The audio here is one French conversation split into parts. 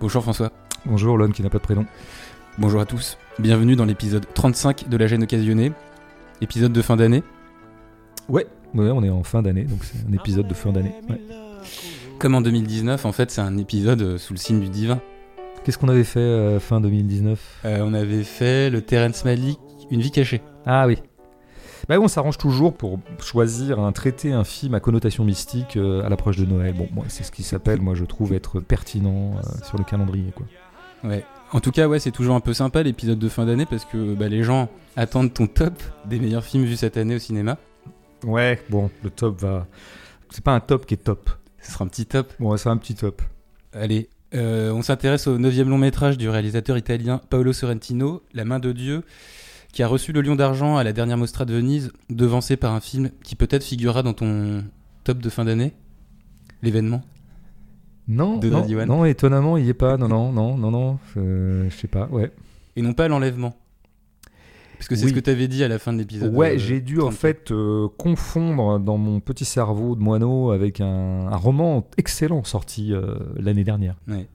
Bonjour François. Bonjour l'homme qui n'a pas de prénom. Bonjour à tous. Bienvenue dans l'épisode 35 de La gêne occasionnée. Épisode de fin d'année. Ouais, ouais, on est en fin d'année, donc c'est un épisode de fin d'année. ouais. Comme en 2019, en fait, c'est un épisode euh, sous le signe du divin. Qu'est-ce qu'on avait fait euh, fin 2019 Euh, on avait fait le Terrence Malick, Une vie cachée. Ah oui. Bah on s'arrange toujours pour choisir un traité, un film à connotation mystique euh, à l'approche de Noël. Bon, moi, c'est ce qui s'appelle, moi je trouve, être pertinent euh, sur le calendrier. Quoi. Ouais. En tout cas, ouais, c'est toujours un peu sympa l'épisode de fin d'année parce que bah, les gens attendent ton top des meilleurs films vus cette année au cinéma. Ouais, bon, le top va. C'est pas un top qui est top. Ce sera un petit top. Bon, c'est un petit top. Allez, euh, on s'intéresse au neuvième long métrage du réalisateur italien Paolo Sorrentino, La main de Dieu, qui a reçu le Lion d'argent à la dernière Mostra de Venise, devancé par un film qui peut-être figurera dans ton top de fin d'année, l'événement. Non, De non, non, étonnamment, il y est pas. Non, non, non, non, non. euh, je sais pas, ouais. Et non pas l'enlèvement. Parce que c'est Oui. ce que tu avais dit à la fin de l'épisode. Ouais, euh, j'ai dû en 34. fait euh, confondre dans mon petit cerveau de moineau avec un, un roman excellent sorti euh, l'année dernière. Ouais.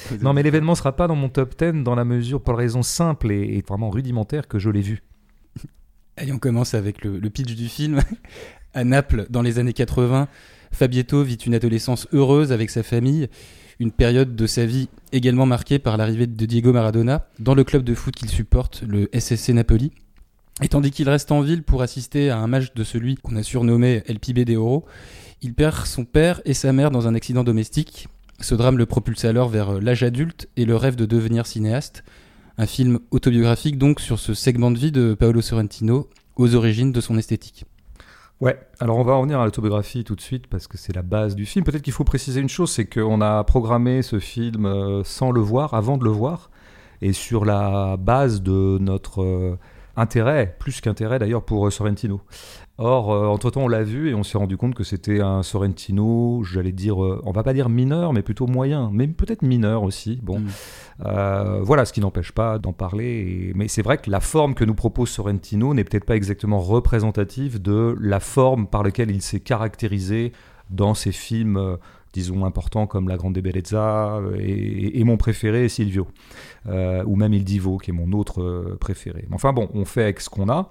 Non, mais l'événement sera pas dans mon top 10 dans la mesure, pour la raison simple et, et vraiment rudimentaire que je l'ai vu. Allez, on commence avec le, le pitch du film. à Naples, dans les années 80, Fabietto vit une adolescence heureuse avec sa famille, une période de sa vie également marquée par l'arrivée de Diego Maradona dans le club de foot qu'il supporte, le SSC Napoli. Et tandis qu'il reste en ville pour assister à un match de celui qu'on a surnommé El Pibe de Oro, il perd son père et sa mère dans un accident domestique. Ce drame le propulse alors vers l'âge adulte et le rêve de devenir cinéaste. Un film autobiographique donc sur ce segment de vie de Paolo Sorrentino aux origines de son esthétique. Ouais, alors on va revenir à l'autobiographie tout de suite parce que c'est la base du film. Peut-être qu'il faut préciser une chose, c'est qu'on a programmé ce film euh, sans le voir, avant de le voir, et sur la base de notre euh, intérêt, plus qu'intérêt d'ailleurs pour euh, Sorrentino. Or, euh, entre-temps, on l'a vu et on s'est rendu compte que c'était un Sorrentino, j'allais dire, euh, on va pas dire mineur, mais plutôt moyen, mais peut-être mineur aussi. Bon, Mm. euh, voilà, ce qui n'empêche pas d'en parler. et- Mais c'est vrai que la forme que nous propose Sorrentino n'est peut-être pas exactement représentative de la forme par laquelle il s'est caractérisé dans ses films, euh, disons, importants comme La Grande Bellezza et, et mon préféré, Silvio, euh, ou même Il Divo, qui est mon autre préféré. Mais Enfin bon, on fait avec ce qu'on a.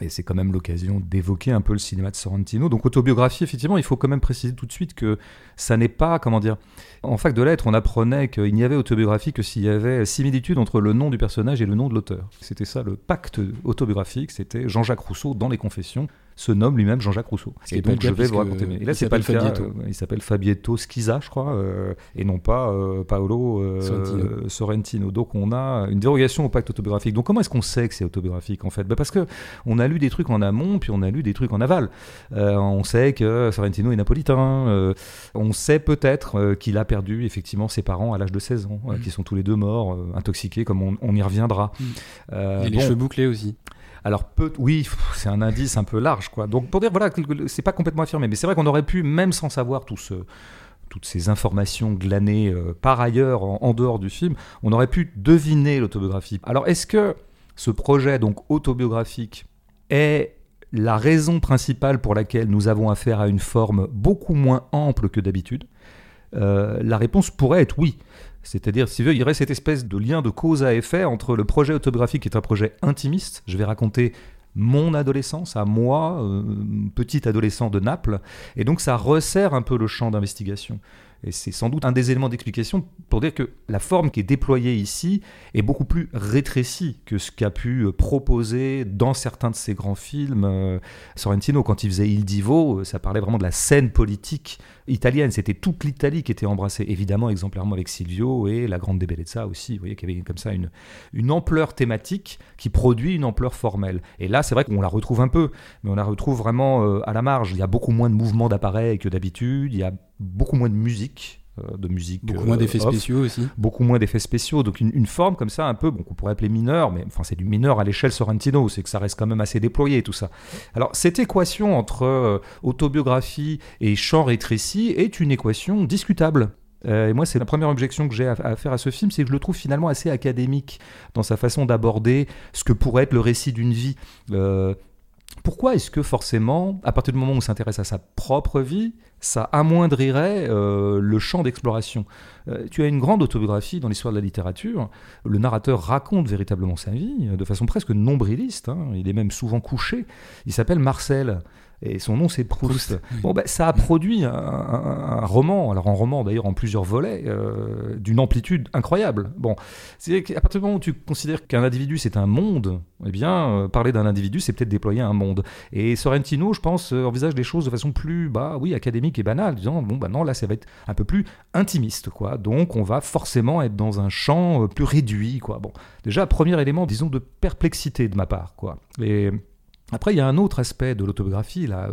Et c'est quand même l'occasion d'évoquer un peu le cinéma de Sorrentino. Donc autobiographie, effectivement, il faut quand même préciser tout de suite que ça n'est pas, comment dire, en fac de lettres, on apprenait qu'il n'y avait autobiographie que s'il y avait similitude entre le nom du personnage et le nom de l'auteur. C'était ça le pacte autobiographique, c'était Jean-Jacques Rousseau dans les Confessions se nomme lui-même Jean-Jacques Rousseau. Ce et donc je vais vous raconter. Et là c'est pas le cas. Fabietto. euh, il s'appelle Fabietto Schiza, je crois, euh, et non pas euh, Paolo Sorrentino. Sorrentino. Donc on a une dérogation au pacte autobiographique. Donc comment est-ce qu'on sait que c'est autobiographique en fait? Bah, Parce que on a lu des trucs en amont, puis on a lu des trucs en aval. Euh, on sait que Sorrentino est napolitain. euh, on sait peut-être euh, qu'il a perdu effectivement ses parents à l'âge de 16 ans, Mhm. qui sont tous les deux morts, intoxiqués, comme on, on y reviendra. Euh, Et les cheveux bouclés aussi. Alors peut, oui, c'est un indice un peu large, quoi. Donc pour dire voilà, c'est pas complètement affirmé, mais c'est vrai qu'on aurait pu, même sans savoir tout ce- toutes ces informations glanées euh, par ailleurs en, en dehors du film, on aurait pu deviner l'autobiographie. Alors est-ce que ce projet donc autobiographique est la raison principale pour laquelle nous avons affaire à une forme beaucoup moins ample que d'habitude? Euh, La réponse pourrait être oui. C'est-à-dire, si voulez, il y aurait cette espèce de lien de cause à effet entre le projet autobiographique qui est un projet intimiste. Je vais raconter mon adolescence à moi, euh, petit adolescent de Naples, et donc ça resserre un peu le champ d'investigation. Et c'est sans doute un des éléments d'explication pour dire que la forme qui est déployée ici est beaucoup plus rétrécie que ce qu'a pu euh, proposer dans certains de ses grands films. euh, Sorrentino, quand il faisait Il Divo, euh, ça parlait vraiment de la scène politique italienne. C'était toute l'Italie qui était embrassée, évidemment, exemplairement avec Silvio et La Grande Bellezza aussi. Vous voyez qu'il y avait comme ça une, une ampleur thématique qui produit une ampleur formelle. Et là, c'est vrai qu'on la retrouve un peu, mais on la retrouve vraiment à la marge. Il y a beaucoup moins de mouvements d'appareil que d'habitude. Il y a beaucoup moins de musique, euh, de musique. Beaucoup euh, moins d'effets off spéciaux aussi. beaucoup moins d'effets spéciaux, donc une, une forme comme ça un peu, bon, qu'on pourrait appeler mineur, mais enfin c'est du mineur à l'échelle Sorrentino, c'est que ça reste quand même assez déployé tout ça. Alors cette équation entre euh, autobiographie et champ rétréci est une équation discutable. Euh, et moi, c'est la première objection que j'ai à, à faire à ce film, c'est que je le trouve finalement assez académique dans sa façon d'aborder ce que pourrait être le récit d'une vie. Euh, pourquoi est-ce que forcément, à partir du moment où on s'intéresse à sa propre vie, ça amoindrirait euh, le champ d'exploration? Euh, Tu as une grande autobiographie dans l'histoire de la littérature. Le narrateur raconte véritablement sa vie de façon presque nombriliste. Hein. Il est même souvent couché. Il s'appelle Marcel et son nom c'est Proust. Bon, ben, ça a produit un, roman, alors un roman d'ailleurs en plusieurs volets, euh, d'une amplitude incroyable. Bon, c'est qu'à partir du moment où tu considères qu'un individu c'est un monde, eh bien, euh, parler d'un individu c'est peut-être déployer un monde. Et Sorrentino, je pense, euh, envisage les choses de façon plus, bah oui, académique et banale, disant bon, bah non, là ça va être un peu plus intimiste, quoi. Donc on va forcément être dans un champ plus réduit, quoi. Bon, déjà, premier élément, disons, de perplexité de ma part, quoi. Et après, il y a un autre aspect de l'autobiographie. Là.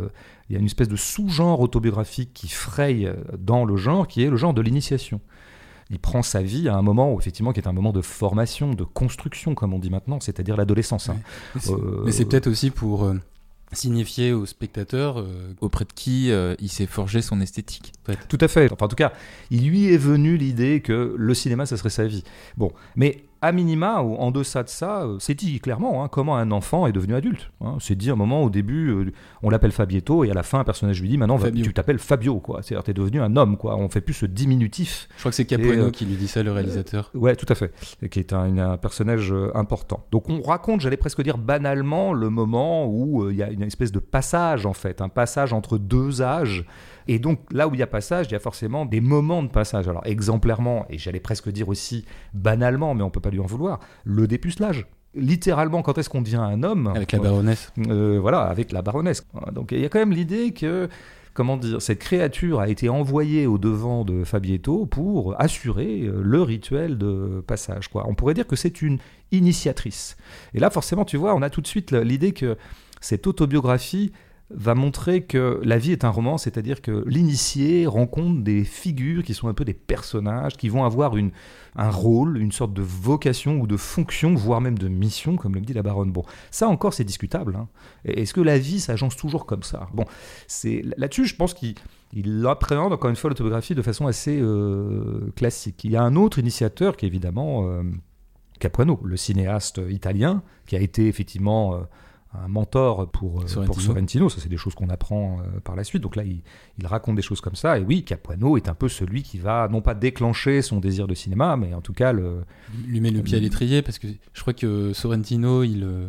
Il y a une espèce de sous-genre autobiographique qui fraye dans le genre, qui est le genre de l'initiation. Il prend sa vie à un moment, où, effectivement, qui est un moment de formation, de construction, comme on dit maintenant, c'est-à-dire l'adolescence. Hein. Mais c'est peut-être aussi pour euh, signifier au spectateur euh, auprès de qui euh, il s'est forgé son esthétique. Tout à fait. Enfin, en tout cas, il lui est venu l'idée que le cinéma, ça serait sa vie. Bon, mais à minima, ou en deçà de ça, euh, c'est dit clairement hein, comment un enfant est devenu adulte. Hein. C'est dit à un moment, au début, euh, on l'appelle Fabietto, et à la fin, un personnage lui dit maintenant, tu t'appelles Fabio, quoi. C'est-à-dire, t'es devenu un homme, quoi. On fait plus ce diminutif. Je crois que c'est Capuano euh, qui lui dit ça, le réalisateur. ouais, tout à fait. Et qui est un, personnage important. Donc, on raconte, j'allais presque dire banalement, le moment où il y a une espèce de passage, en fait, un passage entre deux âges. Et donc là où il y a passage, il y a forcément des moments de passage. Alors exemplairement, et j'allais presque dire aussi banalement, mais on peut pas lui en vouloir, le dépucelage. Littéralement quand est-ce qu'on devient un homme avec la baronesse. Euh, voilà avec la baronesse. Donc il y a quand même l'idée que comment dire cette créature a été envoyée au devant de Fabietto pour assurer euh, le rituel de passage quoi. On pourrait dire que c'est une initiatrice. Et là forcément tu vois on a tout de suite l'idée que cette autobiographie va montrer que la vie est un roman, c'est-à-dire que l'initié rencontre des figures qui sont un peu des personnages, qui vont avoir une, un rôle, une sorte de vocation ou de fonction, voire même de mission, comme le dit la baronne. Bon, ça encore c'est discutable. Hein. Est-ce que la vie s'agence toujours comme ça? Bon, c'est là-dessus, je pense qu'il il appréhende encore une fois l'autobiographie de façon assez euh, classique. Il y a un autre initiateur qui est évidemment euh, Capuano, le cinéaste italien, qui a été effectivement euh, un mentor pour euh, Sorrentino. pour Sorrentino. Ça, c'est des choses qu'on apprend euh, par la suite. Donc là, il, raconte des choses comme ça. Et oui, Capuano est un peu celui qui va, non pas déclencher son désir de cinéma, mais en tout cas le. Lui met le pied à l'étrier parce que je crois que Sorrentino, il. Euh,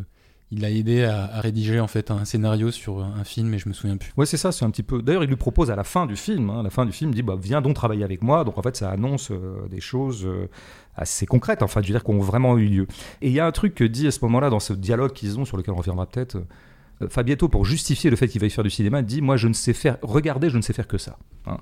il a aidé à, rédiger en fait un scénario sur un film et je me souviens plus. Ouais, c'est ça, c'est un petit peu. D'ailleurs, il lui propose à la fin du film, hein, la fin du film, il dit bah viens donc travailler avec moi. Donc en fait, ça annonce des choses assez concrètes, enfin, je veux dire, qui ont vraiment eu lieu. Et il y a un truc que dit à ce moment-là, dans ce dialogue qu'ils ont, sur lequel on reviendra peut-être, euh, Fabietto, pour justifier le fait qu'il veuille faire du cinéma, dit Moi, je ne sais faire, regarder, je ne sais faire que ça. Hein.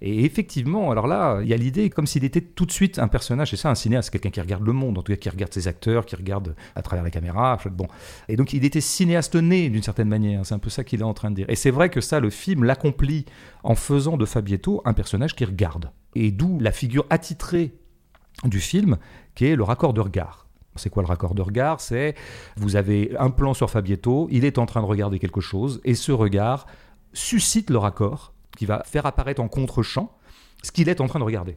Et effectivement, alors là, il y a l'idée comme s'il était tout de suite un personnage, c'est ça, un cinéaste, quelqu'un qui regarde le monde, en tout cas qui regarde ses acteurs, qui regarde à travers la caméra. Bon. Et donc, il était cinéaste né, d'une certaine manière. C'est un peu ça qu'il est en train de dire. Et c'est vrai que ça, le film l'accomplit en faisant de Fabietto un personnage qui regarde. Et d'où la figure attitrée du film, qui est le raccord de regard. C'est quoi le raccord de regard? C'est vous avez un plan sur Fabietto, il est en train de regarder quelque chose, et ce regard suscite le raccord qui va faire apparaître en contre-champ ce qu'il est en train de regarder.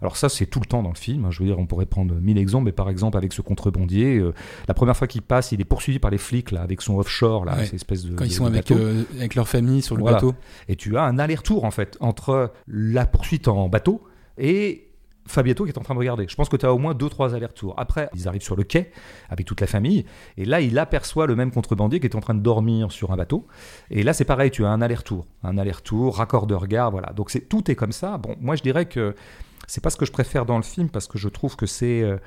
Alors ça, c'est tout le temps dans le film. Je veux dire, on pourrait prendre mille exemples, mais par exemple avec ce contrebandier, euh, la première fois qu'il passe, il est poursuivi par les flics là, avec son offshore là, cette espèce de quand ils sont avec, euh, avec leur famille sur le bateau. Et tu as un aller-retour en fait entre la poursuite en bateau et Fabietto qui est en train de regarder. Je pense que tu as au moins deux, trois allers-retours. Après, ils arrivent sur le quai avec toute la famille. Et là, il aperçoit le même contrebandier qui est en train de dormir sur un bateau. Et là, c'est pareil, tu as un aller-retour. Un aller-retour, raccord de regard, voilà. Donc c'est, tout est comme ça. Bon, moi, je dirais que c'est pas ce que je préfère dans le film parce que je trouve que c'est. Euh,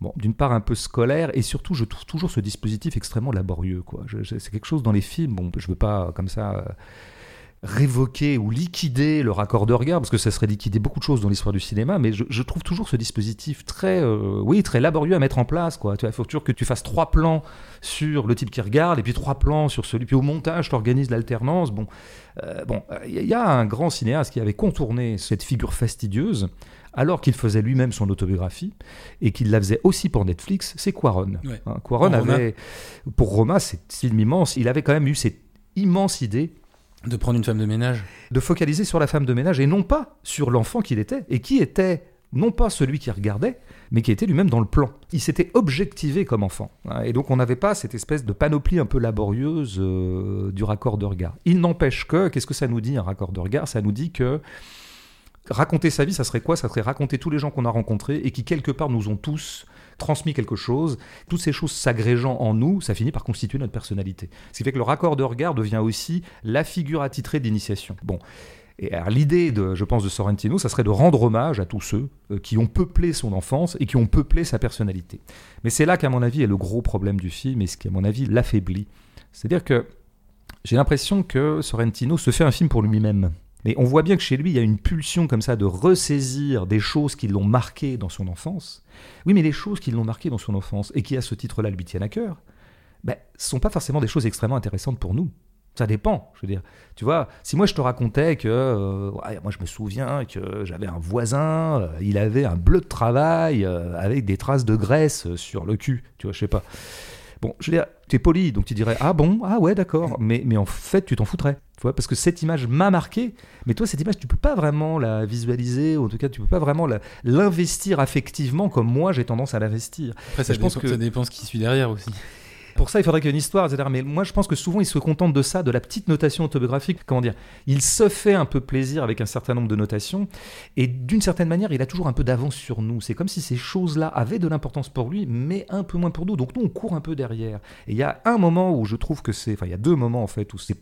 bon, d'une part un peu scolaire et surtout je trouve toujours ce dispositif extrêmement laborieux quoi. c'est quelque chose dans les films, bon, je veux pas comme ça euh, révoquer ou liquider le raccord de regard, parce que ça serait liquider beaucoup de choses dans l'histoire du cinéma, mais je, trouve toujours ce dispositif très, euh, oui, très laborieux à mettre en place. Quoi. Il faut toujours que tu fasses trois plans sur le type qui regarde, et puis trois plans sur celui. Puis au montage, tu organises l'alternance. Bon, euh, bon, il y a un grand cinéaste qui avait contourné cette figure fastidieuse alors qu'il faisait lui-même son autobiographie et qu'il la faisait aussi pour Netflix, c'est Quaron. Hein, Quaron avait, pour Roma, c'est film immense, il avait quand même eu cette immense idée de prendre une femme de ménage De focaliser sur la femme de ménage et non pas sur l'enfant qu'il était. Et qui était non pas celui qui regardait, mais qui était lui-même dans le plan. Il s'était objectivé comme enfant. Hein, et donc on n'avait pas cette espèce de panoplie un peu laborieuse euh, du raccord de regard. Il n'empêche que, qu'est-ce que ça nous dit un raccord de regard? Ça nous dit que raconter sa vie, ça serait quoi? Ça serait raconter tous les gens qu'on a rencontrés et qui quelque part nous ont tous transmis quelque chose. Toutes ces choses s'agrégeant en nous, ça finit par constituer notre personnalité. Ce qui fait que le raccord de regard devient aussi la figure attitrée d'initiation. Bon. Et l'idée, de, je pense, de Sorrentino, ça serait de rendre hommage à tous ceux euh, qui ont peuplé son enfance et qui ont peuplé sa personnalité. Mais c'est là qu'à mon avis est le gros problème du film et ce qui, à mon avis, l'affaiblit. C'est-à-dire que j'ai l'impression que Sorrentino se fait un film pour lui-même. Mais on voit bien que chez lui, il y a une pulsion comme ça de ressaisir des choses qui l'ont marqué dans son enfance. Oui, mais les choses qui l'ont marqué dans son enfance et qui, à ce titre-là, lui tiennent à cœur, ben, sont pas forcément des choses extrêmement intéressantes pour nous. Ça dépend, je veux dire. Tu vois, si moi je te racontais que, euh, moi je me souviens que j'avais un voisin, euh, il avait un bleu de travail euh, avec des traces de graisse sur le cul, tu vois, je sais pas. Bon, je veux dire, tu es poli, donc tu dirais ah bon, ah ouais, d'accord, mais, mais en fait tu t'en foutrais, tu vois, parce que cette image m'a marqué, mais toi cette image tu peux pas vraiment la visualiser, ou en tout cas tu peux pas vraiment l'investir affectivement comme moi j'ai tendance à l'investir. Après ça, je pense que ça dépend ce qui suit derrière aussi pour ça, il faudrait qu'il y ait une histoire, etc. Mais moi, je pense que souvent, il se contente de ça, de la petite notation autobiographique. Comment dire? Il se fait un peu plaisir avec un certain nombre de notations, et d'une certaine manière, il a toujours un peu d'avance sur nous. C'est comme si ces choses-là avaient de l'importance pour lui, mais un peu moins pour nous. Donc nous, on court un peu derrière. Et il y a un moment où je trouve que c'est, enfin, il y a deux moments en fait où c'est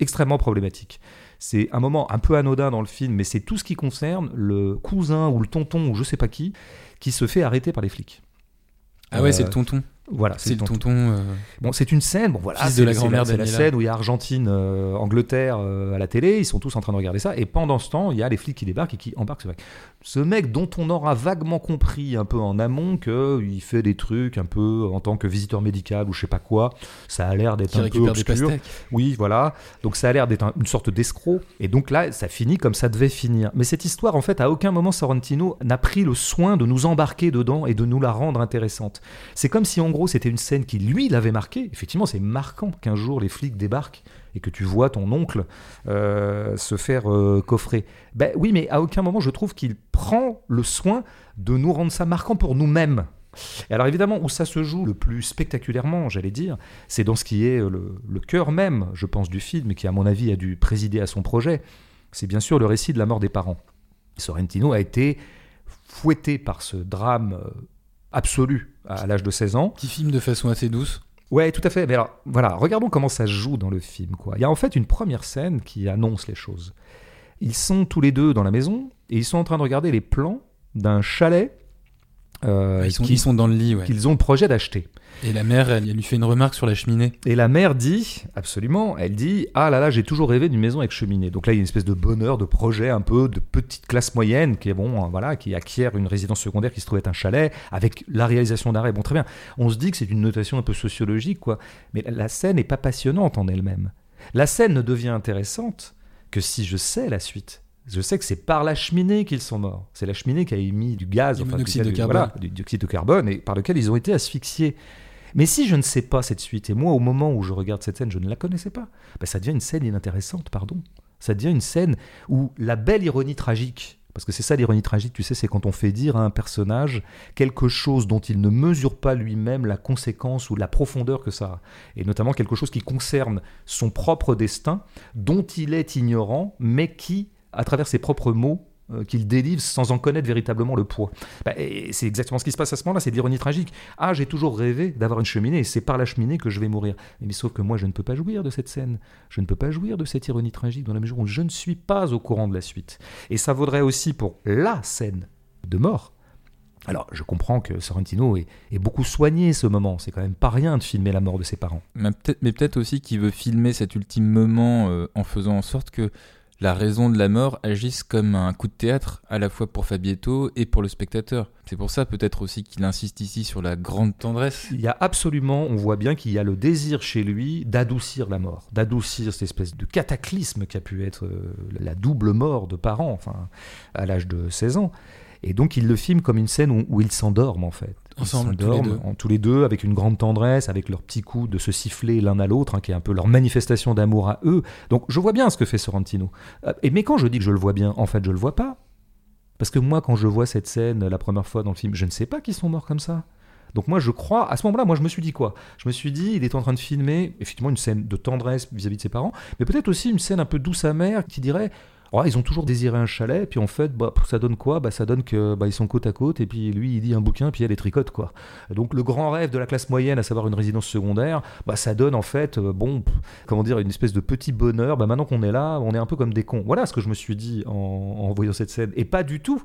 extrêmement problématique. C'est un moment un peu anodin dans le film, mais c'est tout ce qui concerne le cousin ou le tonton ou je sais pas qui qui se fait arrêter par les flics. Ah ouais, c'est le euh, tonton. Voilà, c'est le tonton. Euh, bon, c'est une scène. Bon, voilà, la C'est la scène où il y a Argentine, euh, Angleterre à la télé. Ils sont tous en train de regarder ça. Et pendant ce temps, il y a les flics qui débarquent et qui embarquent ce mec. Ce mec dont on aura vaguement compris un peu en amont qu'il fait des trucs un peu en tant que visiteur médical ou je sais pas quoi. Ça a l'air d'être un peu obscur. Oui, voilà. Donc ça a l'air d'être une sorte d'escroc. Et donc là, ça finit comme ça devait finir. Mais cette histoire, en fait, à aucun moment Sorrentino n'a pris le soin de nous embarquer dedans et de nous la rendre intéressante. C'est comme si en c'était une scène qui lui l'avait marqué. Effectivement, c'est marquant qu'un jour les flics débarquent et que tu vois ton oncle euh, se faire euh, coffrer. Ben oui, mais à aucun moment je trouve qu'il prend le soin de nous rendre ça marquant pour nous-mêmes. Et alors évidemment, où ça se joue le plus spectaculairement, j'allais dire, c'est dans ce qui est le, le cœur même, je pense, du film, qui à mon avis a dû présider à son projet. C'est bien sûr le récit de la mort des parents. Sorrentino a été fouetté par ce drame euh, absolu à l'âge de 16 ans. Qui filme de façon assez douce. Ouais, tout à fait. Mais alors, voilà, regardons comment ça se joue dans le film. Quoi. Il y a en fait une première scène qui annonce les choses. Ils sont tous les deux dans la maison et ils sont en train de regarder les plans d'un chalet euh, ils, sont, dans le lit, ouais. Qu'ils ont le projet d'acheter. Et la mère, elle, lui fait une remarque sur la cheminée. Et la mère dit, absolument, elle dit Ah là là, j'ai toujours rêvé d'une maison avec cheminée. Donc là, il y a une espèce de bonheur, de projet un peu de petite classe moyenne qui est bon, voilà, qui acquiert une résidence secondaire qui se trouve être un chalet avec la réalisation d'arrêt. Bon, très bien. On se dit que c'est une notation un peu sociologique, quoi. Mais la scène n'est pas passionnante en elle-même. La scène ne devient intéressante que si je sais la suite. Je sais que c'est par la cheminée qu'ils sont morts. C'est la cheminée qui a émis du gaz, du dioxyde de carbone. du dioxyde de carbone, et par lequel ils ont été asphyxiés. Mais si je ne sais pas cette suite, et moi au moment où je regarde cette scène, je ne la connaissais pas, ben ça devient une scène inintéressante, pardon. Ça devient une scène où la belle ironie tragique, parce que c'est ça l'ironie tragique, tu sais, c'est quand on fait dire à un personnage quelque chose dont il ne mesure pas lui-même la conséquence ou la profondeur que ça a. Et notamment quelque chose qui concerne son propre destin, dont il est ignorant, mais qui à travers ses propres mots qu'il délivre sans en connaître véritablement le poids. Bah, c'est exactement ce qui se passe à ce moment-là, c'est l'ironie tragique. Ah, j'ai toujours rêvé d'avoir une cheminée, et c'est par la cheminée que je vais mourir. Mais, sauf que moi, je ne peux pas jouir de cette scène, je ne peux pas jouir de cette ironie tragique dans la mesure où je ne suis pas au courant de la suite. Et ça vaudrait aussi pour la scène de mort. Alors, je comprends que Sorrentino ait, beaucoup soigné ce moment. C'est quand même pas rien de filmer la mort de ses parents. Mais peut-être aussi qu'il veut filmer cet ultime moment euh, en faisant en sorte que la raison de la mort agisse comme un coup de théâtre à la fois pour Fabietto et pour le spectateur. C'est pour ça peut-être aussi qu'il insiste ici sur la grande tendresse. Il y a absolument, on voit bien qu'il y a le désir chez lui d'adoucir la mort, d'adoucir cette espèce de cataclysme qui a pu être euh, la double mort de parents, enfin, à l'âge de 16 ans. Et donc il le filme comme une scène où, où ils s'endorment en fait. Ensemble, tous les, deux. En, tous les deux, avec une grande tendresse, avec leur petit coup de se siffler l'un à l'autre, hein, qui est un peu leur manifestation d'amour à eux. Donc je vois bien ce que fait Sorrentino. Euh, et mais quand je dis que je le vois bien, en fait je le vois pas. Parce que moi, quand je vois cette scène la première fois dans le film, je ne sais pas qu'ils sont morts comme ça. Donc moi, je crois, à ce moment-là, moi, je me suis dit quoi? Je me suis dit, il est en train de filmer, effectivement, une scène de tendresse vis-à-vis de ses parents, mais peut-être aussi une scène un peu douce amère qui dirait, Oh, ils ont toujours désiré un chalet, puis en fait, bah, ça donne quoi? Bah, Ça donne que bah, ils sont côte à côte, et puis lui, il dit un bouquin, puis elle est tricote, quoi. Donc le grand rêve de la classe moyenne, à savoir une résidence secondaire, bah, ça donne en fait, euh, bon, comment dire, une espèce de petit bonheur. Bah, maintenant qu'on est là, on est un peu comme des cons. Voilà ce que je me suis dit en, en voyant cette scène. Et pas du tout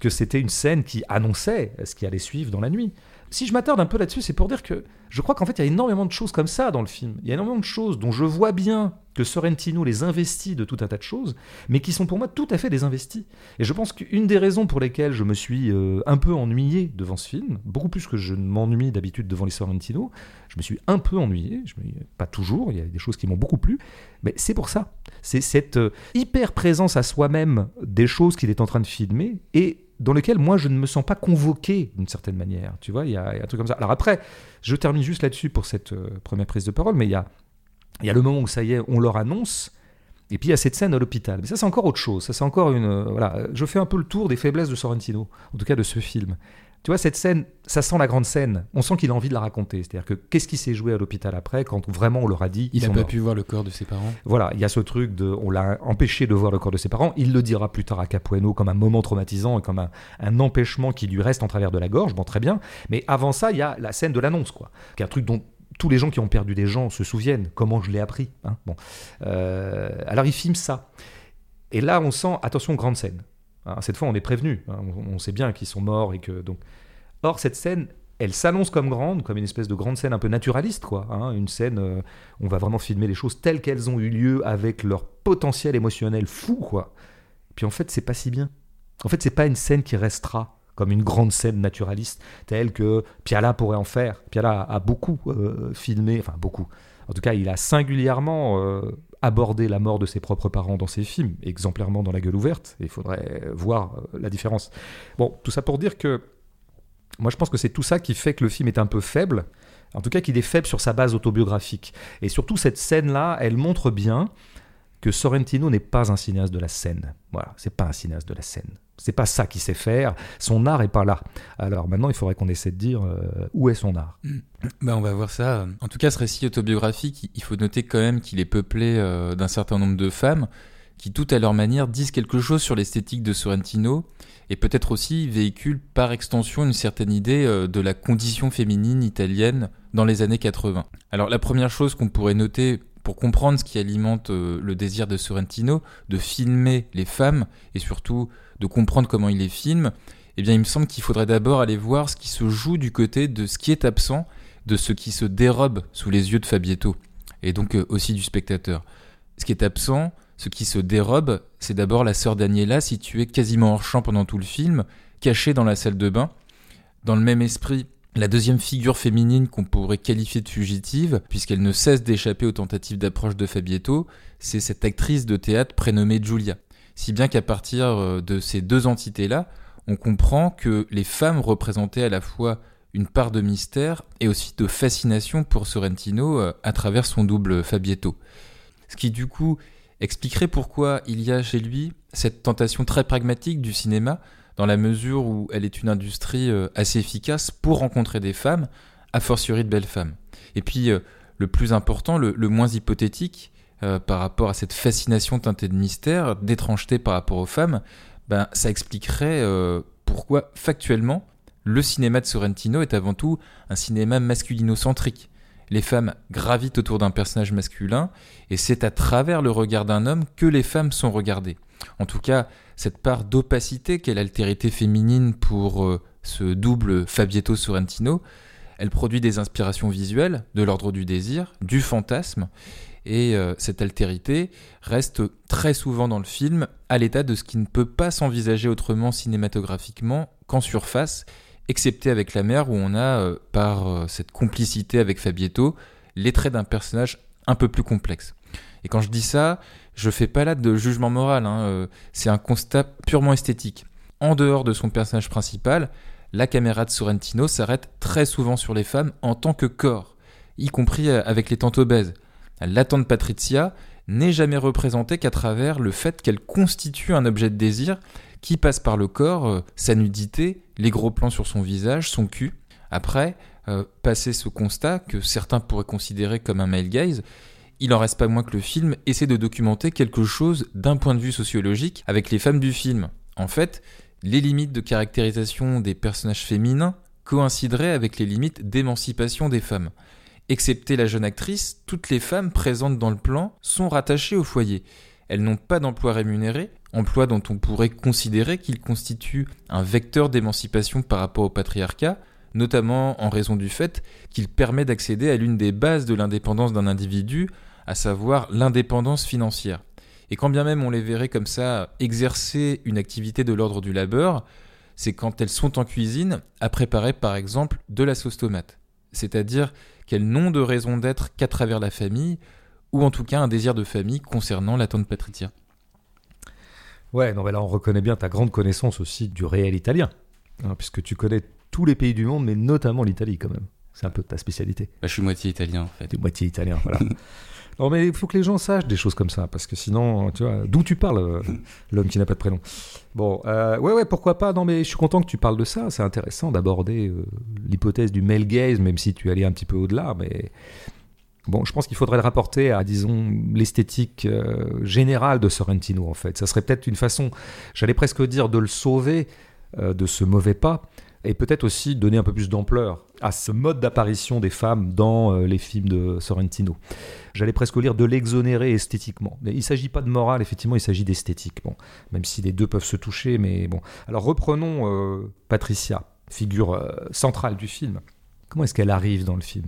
que c'était une scène qui annonçait ce qui allait suivre dans la nuit si je m'attarde un peu là-dessus, c'est pour dire que je crois qu'en fait, il y a énormément de choses comme ça dans le film. Il y a énormément de choses dont je vois bien que Sorrentino les investit de tout un tas de choses, mais qui sont pour moi tout à fait désinvestis. Et je pense qu'une des raisons pour lesquelles je me suis euh, un peu ennuyé devant ce film, beaucoup plus que je ne m'ennuie d'habitude devant les Sorrentino, je me suis un peu ennuyé, pas toujours, il y a des choses qui m'ont beaucoup plu, mais c'est pour ça. C'est cette euh, hyper présence à soi-même des choses qu'il est en train de filmer et dans lequel moi je ne me sens pas convoqué d'une certaine manière. Tu vois, il y, a un truc comme ça. Alors après, je termine juste là-dessus pour cette euh, première prise de parole, mais il y a, y a le moment où ça y est, on leur annonce. Et puis il y a cette scène à l'hôpital. Mais ça, c'est encore autre chose. Ça, c'est encore une. Euh, voilà. Je fais un peu le tour des faiblesses de Sorrentino, en tout cas de ce film. Tu vois, cette scène, ça sent la grande scène. On sent qu'il a envie de la raconter. C'est-à-dire que qu'est-ce qui s'est joué à l'hôpital après quand vraiment on leur a dit. Il n'a pas pu voir le corps de ses parents. Voilà, il y a ce truc de. On l'a empêché de voir le corps de ses parents. Il le dira plus tard à Capueno comme un moment traumatisant et comme un, empêchement qui lui reste en travers de la gorge. Bon, très bien. Mais avant ça, il y a la scène de l'annonce, quoi. Qui est un truc dont tous les gens qui ont perdu des gens se souviennent. Comment je l'ai appris. Hein. bon. Euh, alors il filme ça. Et là, on sent, attention, grande scène. Hein, cette fois, on est prévenu. Hein, on, sait bien qu'ils sont morts et que donc. Or, cette scène, elle s'annonce comme grande, comme une espèce de grande scène un peu naturaliste, quoi. Hein, une scène, euh, on va vraiment filmer les choses telles qu'elles ont eu lieu avec leur potentiel émotionnel fou, quoi. Puis en fait, c'est pas si bien. En fait, c'est pas une scène qui restera comme une grande scène naturaliste telle que Piala pourrait en faire. Piala a beaucoup euh, filmé, enfin beaucoup. En tout cas, il a singulièrement euh, aborder la mort de ses propres parents dans ses films, exemplairement dans La gueule ouverte. Il faudrait voir euh, la différence. Bon, tout ça pour dire que moi je pense que c'est tout ça qui fait que le film est un peu faible. En tout cas, qu'il est faible sur sa base autobiographique. Et surtout, cette scène-là, elle montre bien que Sorrentino n'est pas un cinéaste de la scène. Voilà, c'est pas un cinéaste de la scène. C'est pas ça qu'il sait faire. Son art est pas là. Alors maintenant, il faudrait qu'on essaie de dire euh, où est son art. Ben, on va voir ça. En tout cas, ce récit autobiographique, il faut noter quand même qu'il est peuplé euh, d'un certain nombre de femmes qui, toutes à leur manière, disent quelque chose sur l'esthétique de Sorrentino et peut-être aussi véhiculent par extension une certaine idée euh, de la condition féminine italienne dans les années 80. Alors la première chose qu'on pourrait noter pour comprendre ce qui alimente le désir de Sorrentino de filmer les femmes et surtout de comprendre comment il les filme, eh bien il me semble qu'il faudrait d'abord aller voir ce qui se joue du côté de ce qui est absent, de ce qui se dérobe sous les yeux de Fabietto, et donc euh, aussi du spectateur. Ce qui est absent, ce qui se dérobe, c'est d'abord la sœur Daniela située quasiment hors champ pendant tout le film, cachée dans la salle de bain. Dans le même esprit, la deuxième figure féminine qu'on pourrait qualifier de fugitive, puisqu'elle ne cesse d'échapper aux tentatives d'approche de Fabietto, c'est cette actrice de théâtre prénommée Giulia si bien qu'à partir euh, de ces deux entités-là, on comprend que les femmes représentaient à la fois une part de mystère et aussi de fascination pour Sorrentino euh, à travers son double Fabietto. Ce qui du coup expliquerait pourquoi il y a chez lui cette tentation très pragmatique du cinéma, dans la mesure où elle est une industrie euh, assez efficace pour rencontrer des femmes, a fortiori de belles femmes. Et puis, le plus important, le moins hypothétique, euh, par rapport à cette fascination teintée de mystère, d'étrangeté par rapport aux femmes, ben, ça expliquerait euh, pourquoi factuellement le cinéma de Sorrentino est avant tout un cinéma masculinocentrique. Les femmes gravitent autour d'un personnage masculin et c'est à travers le regard d'un homme que les femmes sont regardées. En tout cas, cette part d'opacité qu'est l'altérité féminine pour euh, ce double Fabietto Sorrentino, elle produit des inspirations visuelles de l'ordre du désir, du fantasme, et euh, cette altérité reste très souvent dans le film à l'état de ce qui ne peut pas s'envisager autrement cinématographiquement qu'en surface, excepté avec la mère où on a, euh, par euh, cette complicité avec Fabietto, les traits d'un personnage un peu plus complexe. Et quand je dis ça, je fais pas là de jugement moral, hein, c'est un constat purement esthétique. En dehors de son personnage principal, la caméra de Sorrentino s'arrête très souvent sur les femmes en tant que corps, y compris avec les tantes obèses. L'attente Patricia n'est jamais représentée qu'à travers le fait qu'elle constitue un objet de désir qui passe par le corps, euh, sa nudité, les gros plans sur son visage, son cul. Après, euh, passer ce constat que certains pourraient considérer comme un male gaze, il en reste pas moins que le film essaie de documenter quelque chose d'un point de vue sociologique avec les femmes du film. En fait, les limites de caractérisation des personnages féminins coïncideraient avec les limites d'émancipation des femmes. Excepté la jeune actrice, toutes les femmes présentes dans le plan sont rattachées au foyer. Elles n'ont pas d'emploi rémunéré, emploi dont on pourrait considérer qu'il constitue un vecteur d'émancipation par rapport au patriarcat, notamment en raison du fait qu'il permet d'accéder à l'une des bases de l'indépendance d'un individu, à savoir l'indépendance financière. Et quand bien même on les verrait comme ça exercer une activité de l'ordre du labeur, c'est quand elles sont en cuisine à préparer par exemple de la sauce tomate. C'est-à-dire qu'elles n'ont de raison d'être qu'à travers la famille, ou en tout cas un désir de famille concernant la tante Patricia. Ouais, non, mais là on reconnaît bien ta grande connaissance aussi du réel italien, hein, puisque tu connais tous les pays du monde, mais notamment l'Italie quand même. C'est un peu ta spécialité. Bah, je suis moitié italien en fait. Tu es moitié italien, voilà. non, mais il faut que les gens sachent des choses comme ça, parce que sinon, tu vois, d'où tu parles, euh, l'homme qui n'a pas de prénom. Bon, euh, ouais, ouais, pourquoi pas. Non, mais je suis content que tu parles de ça. C'est intéressant d'aborder euh, l'hypothèse du male gaze, même si tu allais un petit peu au-delà, mais. Bon, je pense qu'il faudrait le rapporter à, disons, l'esthétique générale de Sorrentino, en fait. Ça serait peut-être une façon, j'allais presque dire, de le sauver de ce mauvais pas et peut-être aussi donner un peu plus d'ampleur à ce mode d'apparition des femmes dans euh, les films de Sorrentino. J'allais presque lire de l'exonérer esthétiquement. Mais il ne s'agit pas de morale, effectivement, il s'agit d'esthétique. Bon, même si les deux peuvent se toucher, mais bon. Alors reprenons euh, Patricia, figure euh, centrale du film. Comment est-ce qu'elle arrive dans le film?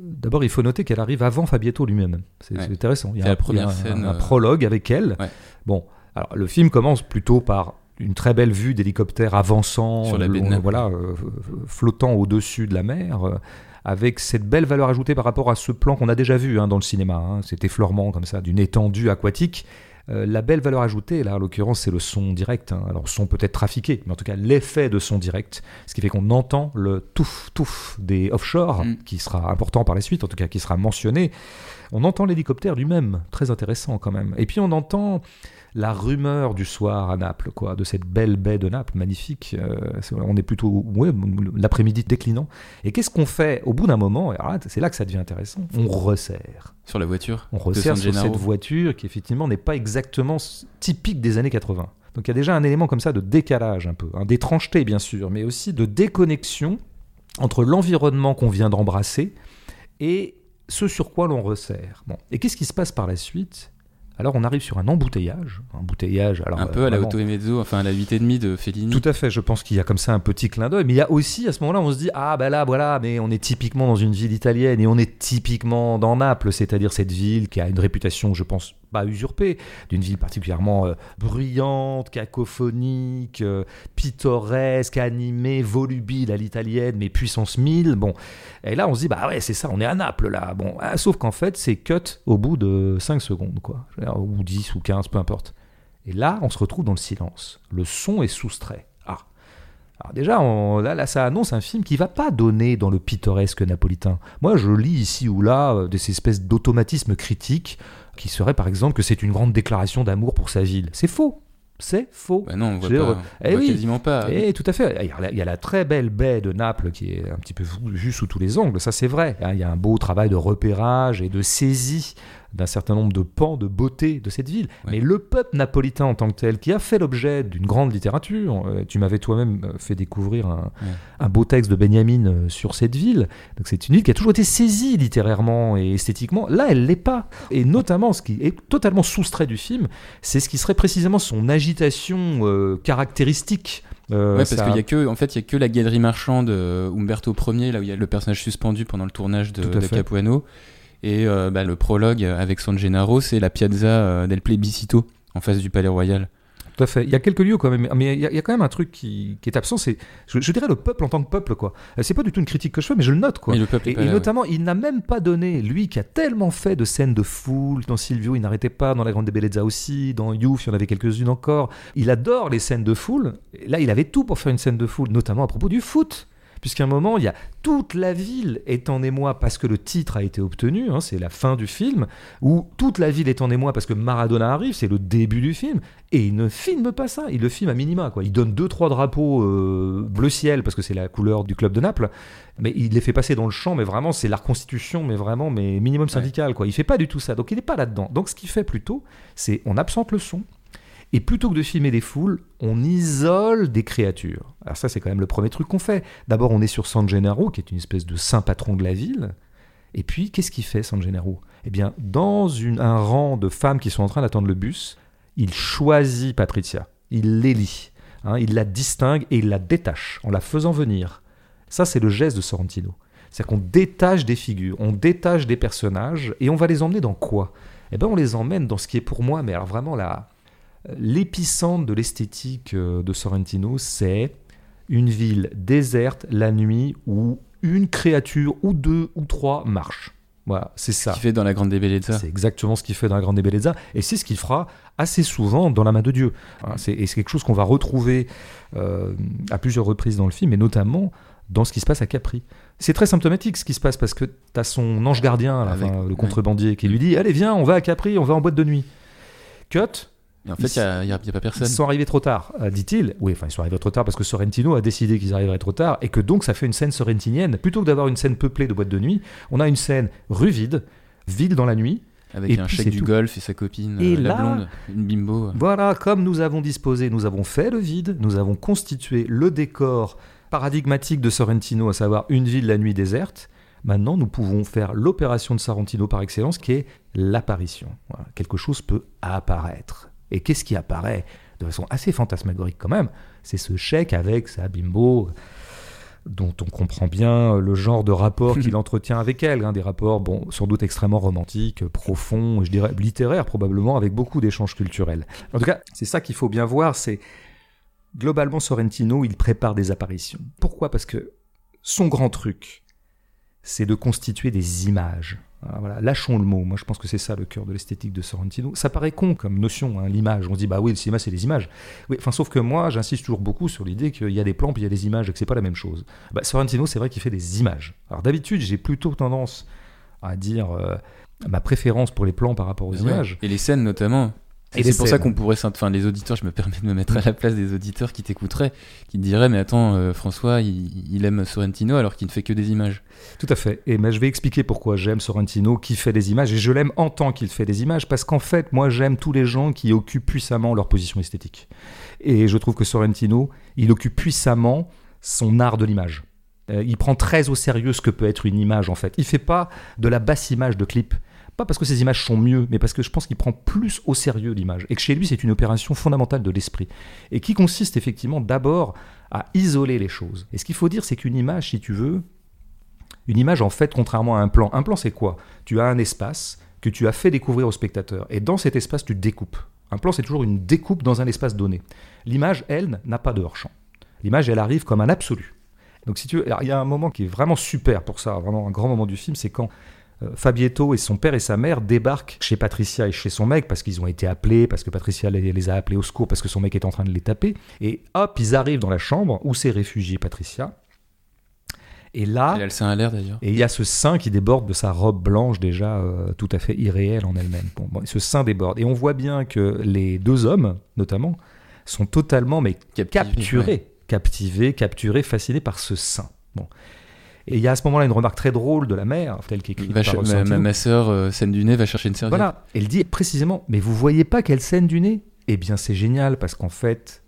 D'abord, il faut noter qu'elle arrive avant Fabietto lui-même. C'est intéressant. Il y a, la première scène, un, prologue avec elle. Bon, alors le film commence plutôt par une très belle vue d'hélicoptère avançant, Sur la voilà, euh, flottant au-dessus de la mer, euh, avec cette belle valeur ajoutée par rapport à ce plan qu'on a déjà vu hein, dans le cinéma, hein, cet effleurement comme ça d'une étendue aquatique. Euh, la belle valeur ajoutée, là, en l'occurrence, c'est le son direct. Hein. Alors, son peut-être trafiqué, mais en tout cas, l'effet de son direct. Ce qui fait qu'on entend le touf, touf des offshore, mm. qui sera important par la suite, en tout cas, qui sera mentionné. On entend l'hélicoptère lui-même, très intéressant quand même. Et puis, on entend la rumeur du soir à Naples, quoi, de cette belle baie de Naples, magnifique. Euh, on est plutôt ouais, l'après-midi déclinant. Et qu'est-ce qu'on fait au bout d'un moment C'est là que ça devient intéressant. On resserre. Sur la voiture On resserre sur cette voiture qui, effectivement, n'est pas exactement typique des années 80. Donc il y a déjà un élément comme ça de décalage un peu, hein, d'étrangeté bien sûr, mais aussi de déconnexion entre l'environnement qu'on vient d'embrasser et ce sur quoi l'on resserre. Bon. Et qu'est-ce qui se passe par la suite? Alors on arrive sur un embouteillage, un embouteillage. Alors, un peu à la auto mezzo, enfin à la 8,5 de Fellini. Tout à fait, je pense qu'il y a comme ça un petit clin d'œil, mais il y a aussi à ce moment-là, on se dit ah ben là voilà, mais on est typiquement dans une ville italienne et on est typiquement dans Naples, c'est-à-dire cette ville qui a une réputation, je pense, pas usurpée, d'une ville particulièrement euh, bruyante, cacophonique, euh, pittoresque, animée, volubile à l'italienne, mais puissance 1000. Bon, et là on se dit bah ouais c'est ça, on est à Naples là. Bon, ah, sauf qu'en fait c'est cut au bout de 5 secondes quoi, ou 10 ou 15, peu importe. Et là on se retrouve dans le silence. Le son est soustrait. Ah. Alors déjà, là, là, ça annonce un film qui va pas donner dans le pittoresque napolitain. Moi, je lis ici ou là euh, des espèces d'automatismes critiques qui serait par exemple que c'est une grande déclaration d'amour pour sa ville. C'est faux. C'est faux. Bah non, on voit, pas, eh oui. quasiment pas. Et eh, tout à fait. Il y, a la, très belle baie de Naples qui est un petit peu vue sous tous les angles, ça c'est vrai. Il y a un beau travail de repérage et de saisie d'un certain nombre de pans de beauté de cette ville. Mais le peuple napolitain en tant que tel, qui a fait l'objet d'une grande littérature, euh, tu m'avais toi-même euh, fait découvrir un, beau texte de Benjamin euh, sur cette ville. Donc c'est une ville qui a toujours été saisie littérairement et esthétiquement. Là, elle l'est pas. Et notamment, ce qui est totalement soustrait du film, c'est ce qui serait précisément son agitation caractéristique. ouais, parce qu'il y a que, en fait, il y a que la galerie marchande Umberto Ier, là où il y a le personnage suspendu pendant le tournage de, de Capuano. Et euh, bah, le prologue avec San Gennaro, c'est la Piazza euh, del Plebiscito, en face du Palais Royal. Tout à fait. Il y a quelques lieux quand même, mais il y a, quand même un truc qui, est absent, c'est, je, dirais, le peuple en tant que peuple, quoi. C'est pas du tout une critique que je fais, mais je le note, quoi. Et, notamment, il n'a même pas donné, lui qui a tellement fait de scènes de foule, dans Silvio, il n'arrêtait pas, dans La Grande Bellezza aussi, dans Youth, il y en avait quelques-unes encore. Il adore les scènes de foule. là, il avait tout pour faire une scène de foule, notamment à propos du foot puisqu'à un moment, il y a toute la ville est en émoi parce que le titre a été obtenu, hein, c'est la fin du film, où toute la ville est en émoi parce que Maradona arrive, c'est le début du film, et il ne filme pas ça, il le filme à minima. Quoi. Il donne deux, trois drapeaux euh, bleu ciel parce que c'est la couleur du club de Naples, mais il les fait passer dans le champ, mais vraiment, c'est la reconstitution, mais vraiment, mais minimum syndical. Quoi. Il fait pas du tout ça, donc il n'est pas là-dedans. Donc ce qu'il fait plutôt, c'est on absente le son, et plutôt que de filmer des foules, on isole des créatures. Alors ça, c'est quand même le premier truc qu'on fait. D'abord, on est sur San Gennaro, qui est une espèce de saint patron de la ville. Et puis, qu'est-ce qu'il fait, San Gennaro? Eh bien, dans un rang de femmes qui sont en train d'attendre le bus, il choisit Patricia. Il l'élit. Hein, il la distingue et il la détache en la faisant venir. Ça, c'est le geste de Sorrentino. C'est-à-dire qu'on détache des figures, on détache des personnages, et on va les emmener dans quoi? Eh bien, on les emmène dans ce qui est pour moi, mais alors vraiment la, l'épicentre de l'esthétique euh, de Sorrentino, c'est une ville déserte la nuit où une créature ou deux ou trois marchent. Voilà, c'est ça. Ce qu'il fait dans la Grande Bellezza. C'est exactement ce qu'il fait dans la Grande Bellezza, et c'est ce qu'il fera assez souvent dans La Main de Dieu. c'est, et c'est quelque chose qu'on va retrouver euh, à plusieurs reprises dans le film, et notamment dans ce qui se passe à Capri. C'est très symptomatique ce qui se passe parce que tu as son ange gardien, le contrebandier, qui lui dit Allez, viens, on va à Capri, on va en boîte de nuit. Cut, en fait, il n'y a, pas personne. Ils sont arrivés trop tard, euh, dit-il. Oui, enfin, ils sont arrivés trop tard parce que Sorrentino a décidé qu'ils arriveraient trop tard et que donc ça fait une scène sorrentinienne. Plutôt que d'avoir une scène peuplée de boîtes de nuit, on a une scène rue vide, vide dans la nuit. Avec un chèque du golf et sa copine, et euh, la blonde, une bimbo. Voilà, comme nous avons disposé, nous avons fait le vide, nous avons constitué le décor paradigmatique de Sorrentino, à savoir une ville la nuit déserte. Maintenant, nous pouvons faire l'opération de Sorrentino par excellence, qui est l'apparition. Quelque chose peut apparaître. Et qu'est-ce qui apparaît de façon assez fantasmagorique quand même C'est ce chèque avec sa bimbo dont on comprend bien le genre de rapport qu'il entretient avec elle, hein, des rapports bon, sans doute extrêmement romantiques, profonds, je dirais littéraires probablement, avec beaucoup d'échanges culturels. En tout cas, c'est ça qu'il faut bien voir, c'est globalement Sorrentino, il prépare des apparitions. Pourquoi? Parce que son grand truc, c'est de constituer des images. Ah, voilà, lâchons le mot. Moi, je pense que c'est ça le cœur de l'esthétique de Sorrentino. Ça paraît con comme notion, hein, l'image. On se dit, bah oui, le cinéma, c'est les images. Oui, enfin, sauf que moi, j'insiste toujours beaucoup sur l'idée qu'il y a des plans puis il y a des images et que c'est pas la même chose. Bah, Sorrentino, c'est vrai qu'il fait des images. Alors d'habitude, j'ai plutôt tendance à dire euh, ma préférence pour les plans par rapport aux images. Et les scènes notamment. Et c'est pour ça qu'on pourrait, enfin, les auditeurs, je me permets de me mettre à la place des auditeurs qui t'écouteraient, qui te diraient, mais attends, euh, François, il, aime Sorrentino alors qu'il ne fait que des images. Tout à fait. Et mais je vais expliquer pourquoi j'aime Sorrentino qui fait des images, et je l'aime en tant qu'il fait des images, parce qu'en fait, moi, j'aime tous les gens qui occupent puissamment leur position esthétique. Et je trouve que Sorrentino, il occupe puissamment son art de l'image. Euh, il prend très au sérieux ce que peut être une image, en fait. Il fait pas de la basse image de clip pas parce que ces images sont mieux, mais parce que je pense qu'il prend plus au sérieux l'image. Et que chez lui, c'est une opération fondamentale de l'esprit. Et qui consiste effectivement d'abord à isoler les choses. Et ce qu'il faut dire, c'est qu'une image, si tu veux, une image, en fait, contrairement à un plan, un plan, c'est quoi? Tu as un espace que tu as fait découvrir au spectateur. Et dans cet espace, tu découpes. Un plan, c'est toujours une découpe dans un espace donné. L'image, elle, n'a pas de hors-champ. L'image, elle arrive comme un absolu. Donc, si tu veux, il y a un moment qui est vraiment super pour ça, vraiment un grand moment du film, c'est quand Fabietto et son père et sa mère débarquent chez Patricia et chez son mec parce qu'ils ont été appelés, parce que Patricia les, a appelés au secours, parce que son mec est en train de les taper. Et hop, ils arrivent dans la chambre où s'est réfugiée Patricia. Et là, elle a le sein à l'air d'ailleurs. Et il y a ce sein qui déborde de sa robe blanche déjà euh, tout à fait irréelle en elle-même. Bon, ce sein déborde. Et on voit bien que les deux hommes, notamment, sont totalement mais capturés, captivés, capturés, fascinés par ce sein. Bon. Et il y a à ce moment-là une remarque très drôle de la mère, telle qu'écrite par ma, ma, ma sœur, euh, scène du nez, va chercher une serviette. Voilà, elle dit précisément, mais vous voyez pas quelle scène du nez? Eh bien c'est génial, parce qu'en fait,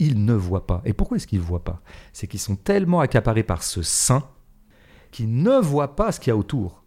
ils ne voient pas. Et pourquoi est-ce qu'ils ne voient pas? C'est qu'ils sont tellement accaparés par ce sein qu'ils ne voient pas ce qu'il y a autour.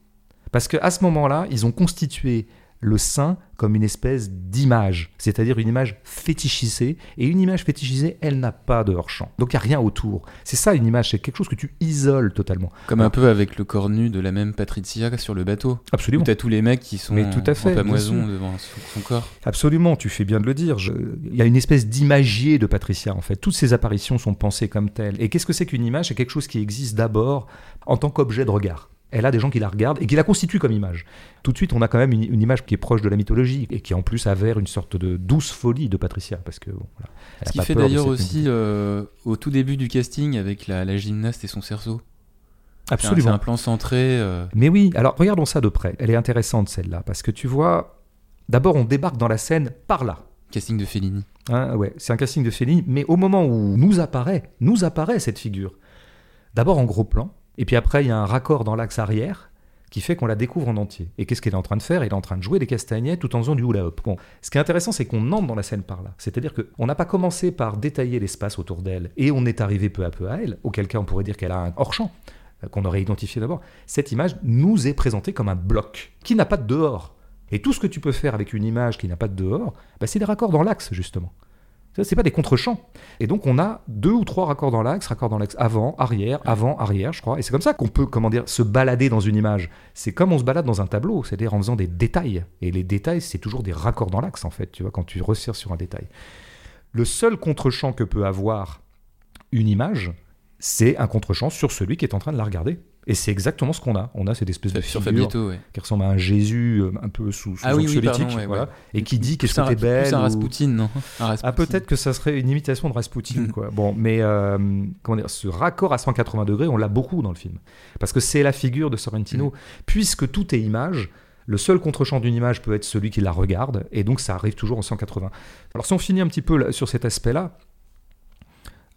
Parce qu'à ce moment-là, ils ont constitué le sein comme une espèce d'image, c'est-à-dire une image fétichisée. Et une image fétichisée, elle n'a pas de hors-champ. Donc il n'y a rien autour. C'est ça une image, c'est quelque chose que tu isoles totalement. Comme un peu avec le corps nu de la même Patricia sur le bateau. Absolument. Tu as tous les mecs qui sont Mais tout à fait, en pamoison devant son corps. Absolument, tu fais bien de le dire. Il y a une espèce d'imagier de Patricia en fait. Toutes ces apparitions sont pensées comme telles. Et qu'est-ce que c'est qu'une image? C'est quelque chose qui existe d'abord en tant qu'objet de regard. Elle a des gens qui la regardent et qui la constituent comme image. Tout de suite, on a quand même une, une image qui est proche de la mythologie et qui en plus avère une sorte de douce folie de Patricia, parce que bon, voilà, Ce qui fait d'ailleurs aussi euh, au tout début du casting avec la, la gymnaste et son cerceau. Un- C'est Absolument. un plan centré. euh, Mais oui, alors regardons ça de près. Elle est intéressante celle-là, parce que tu vois, d'abord on débarque dans la scène par là. casting de Fellini. Hein, ouais, c'est un casting de Fellini, mais au moment où nous apparaît, nous apparaît cette figure. D'abord en gros plan, et puis après il y a un raccord dans l'axe arrière qui fait qu'on la découvre en entier. Et qu'est-ce qu'elle est en train de faire? Elle est en train de jouer des castagnettes tout en faisant du hula hoop. Bon, ce qui est intéressant, c'est qu'on entre dans la scène par là. C'est-à-dire qu'on n'a pas commencé par détailler l'espace autour d'elle, et on est arrivé peu à peu à elle, auquel cas on pourrait dire qu'elle a un hors-champ, euh, qu'on aurait identifié d'abord. Cette image nous est présentée comme un bloc qui n'a pas de dehors. Et tout ce que tu peux faire avec une image qui n'a pas de dehors, bah, c'est des raccords dans l'axe, justement. C'est pas des contre-champs. Et donc, on a deux ou trois raccords dans l'axe, raccords dans l'axe avant, arrière, avant, arrière, je crois. Et c'est comme ça qu'on peut, comment se balader dans une image. C'est comme on se balade dans un tableau, c'est-à-dire en faisant des détails. Et les détails, c'est toujours des raccords dans l'axe, en fait, tu vois, quand tu resserres sur un détail. Le seul contre-champ que peut avoir une image, c'est un contre-champ sur celui qui est en train de la regarder. Et c'est exactement ce qu'on a. On a cette espèce de figure ouais. qui ressemble à un Jésus euh, un peu sous, sous Ah oui, pardon, ouais, voilà, ouais. et qui dit qu'est-ce que t'es belle. Plus un Rasputin, non Un Rasputin. ah, peut-être que ça serait une imitation de Rasputin, quoi. Bon, mais euh, comment dire, ce raccord à 180 degrés, on l'a beaucoup dans le film. Parce que c'est la figure de Sorrentino. Mhm. Puisque tout est image, le seul contre-champ d'une image peut être celui qui la regarde, et donc ça arrive toujours en 180. Alors si on finit un petit peu sur cet aspect-là,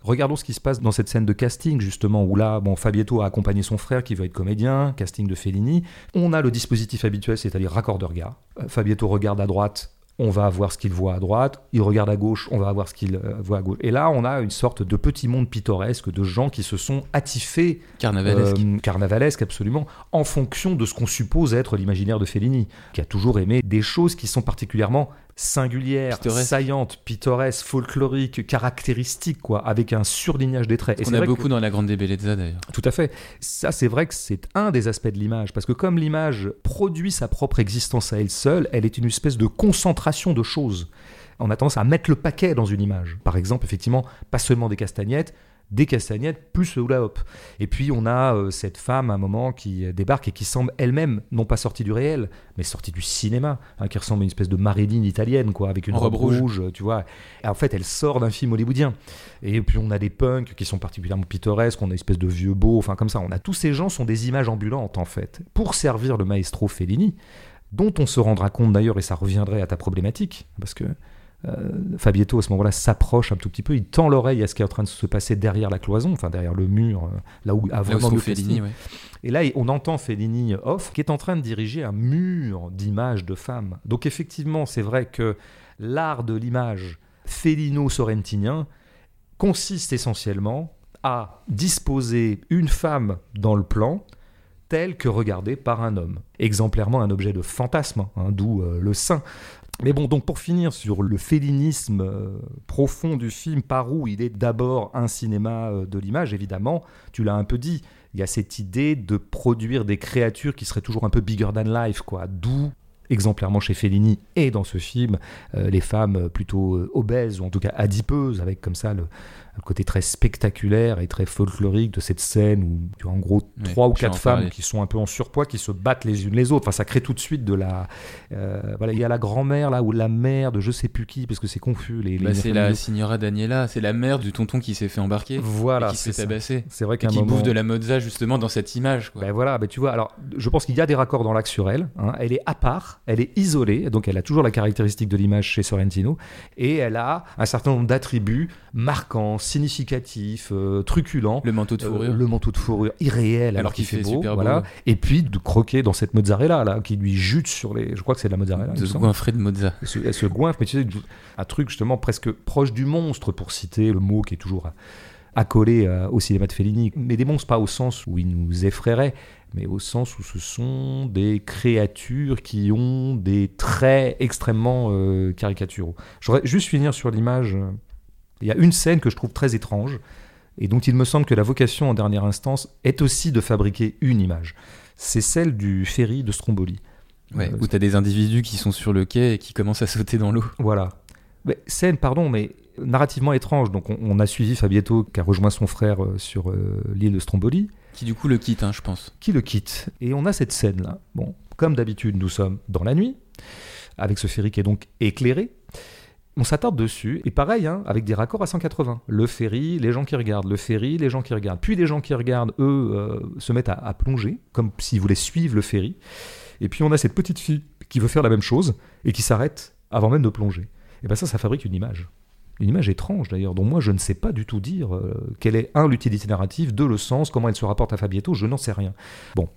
regardons ce qui se passe dans cette scène de casting, justement, où là, bon, Fabietto a accompagné son frère qui veut être comédien, casting de Fellini. On a le dispositif habituel, c'est-à-dire raccord de regard. Euh, Fabietto regarde à droite, on va voir ce qu'il voit à droite. Il regarde à gauche, on va voir ce qu'il euh, voit à gauche. Et là, on a une sorte de petit monde pittoresque de gens qui se sont attifés Carnavalesque. euh, carnavalesque absolument, en fonction de ce qu'on suppose être l'imaginaire de Fellini, qui a toujours aimé des choses qui sont particulièrement singulières, Pittoresques. saillantes, pittoresques, folkloriques, caractéristiques, quoi, avec un surlignage des traits. Et On a beaucoup que- dans la Grande Bellezza d'ailleurs. tout à fait. Ça, c'est vrai que c'est un des aspects de l'image, parce que comme l'image produit sa propre existence à elle seule, elle est une espèce de concentration de choses. On a tendance à mettre le paquet dans une image. Par exemple, effectivement, pas seulement des castagnettes, des castagnettes plus le hula hop. Et puis on a euh, cette femme à un moment qui débarque et qui semble elle-même non pas sortie du réel, mais sortie du cinéma, hein, qui ressemble à une espèce de Marilyn italienne, quoi, avec une En robe rouge. rouge, tu vois. Et en fait, elle sort d'un film hollywoodien. Et puis on a des punks qui sont particulièrement pittoresques, on a une espèce de vieux beau, enfin comme ça. On a tous ces gens sont des images ambulantes en fait, pour servir le maestro Fellini, dont on se rendra compte d'ailleurs, et ça reviendrait à ta problématique, parce que Fabietto à ce moment-là s'approche un tout petit peu, il tend l'oreille à ce qui est en train de se passer derrière la cloison, enfin derrière le mur, euh, là où a vraiment le Fellini, ouais. Et là, on entend Fellini off, qui est en train de diriger un mur d'images de femmes. Donc effectivement, c'est vrai que l'art de l'image fellino-sorrentinien consiste essentiellement à disposer une femme dans le plan telle que regardée par un homme. Exemplairement un objet de fantasme, hein, d'où euh, le sein. Mais bon, donc pour finir sur le félinisme euh, profond du film, par où il est d'abord un cinéma euh, de l'image, évidemment, tu l'as un peu dit, il y a cette idée de produire des créatures qui seraient toujours un peu bigger than life, quoi. D'où, exemplairement chez Fellini et dans ce film, euh, les femmes plutôt euh, obèses ou en tout cas adipeuses, avec comme ça le, le côté très spectaculaire et très folklorique de cette scène où tu vois en gros trois ou quatre femmes parler. qui sont un peu en surpoids, qui se battent les unes les autres. Enfin, ça crée tout de suite de la. euh, voilà, il y a la grand-mère là ou la mère de je sais plus qui parce que c'est confus. Les, Bah, c'est la signora Daniela, c'est la mère du tonton qui s'est fait embarquer Voilà, et qui se c'est fait ça. tabasser. C'est vrai Et qu'à un qui moment. bouffe de la mozza justement dans cette image. Quoi. Ben voilà, ben tu vois, alors je pense qu'il y a des raccords dans l'axe sur elle. hein. Elle est à part, elle est isolée, donc elle a toujours la caractéristique de l'image chez Sorrentino, et elle a un certain nombre d'attributs marquants, significatifs, euh, truculents. le manteau de Euh, fourrure. le manteau de fourrure irréel alors, qu'il fait beau, super voilà. et puis de croquer dans cette mozzarella là qui lui jute sur les je crois que c'est de la mozzarella de goinfré de mozza. Se, elle se goinfre, mais tu sais, un truc justement presque proche du monstre, pour citer le mot qui est toujours accolé euh, au cinéma de Fellini. Mais des monstres pas au sens où ils nous effraieraient, mais au sens où ce sont des créatures qui ont des traits extrêmement euh, caricaturaux. Je voudrais juste finir sur l'image. euh, Il y a une scène que je trouve très étrange, et dont il me semble que la vocation en dernière instance est aussi de fabriquer une image. C'est celle du ferry de Stromboli. Ouais, Euh, où t'as des individus qui sont sur le quai et qui commencent à sauter dans l'eau. Voilà. Mais, scène, pardon, mais narrativement étrange. Donc on, on a suivi Fabietto qui a rejoint son frère euh, sur euh, l'île de Stromboli. Qui du coup le quitte, hein, je pense. Qui le quitte. Et on a cette scène-là. Bon, comme d'habitude, nous sommes dans la nuit, avec ce ferry qui est donc éclairé. On s'attarde dessus, et pareil, hein, avec des raccords à 180. Le ferry, les gens qui regardent, le ferry, les gens qui regardent. Puis les gens qui regardent, eux, euh, se mettent à, à plonger, comme s'ils voulaient suivre le ferry. Et puis on a cette petite fille qui veut faire la même chose, et qui s'arrête avant même de plonger. Et bien ça, ça fabrique une image. Une image étrange d'ailleurs, dont moi je ne sais pas du tout dire euh, quelle est, un, l'utilité narrative, deux, le sens, comment elle se rapporte à Fabietto, je n'en sais rien. Bon.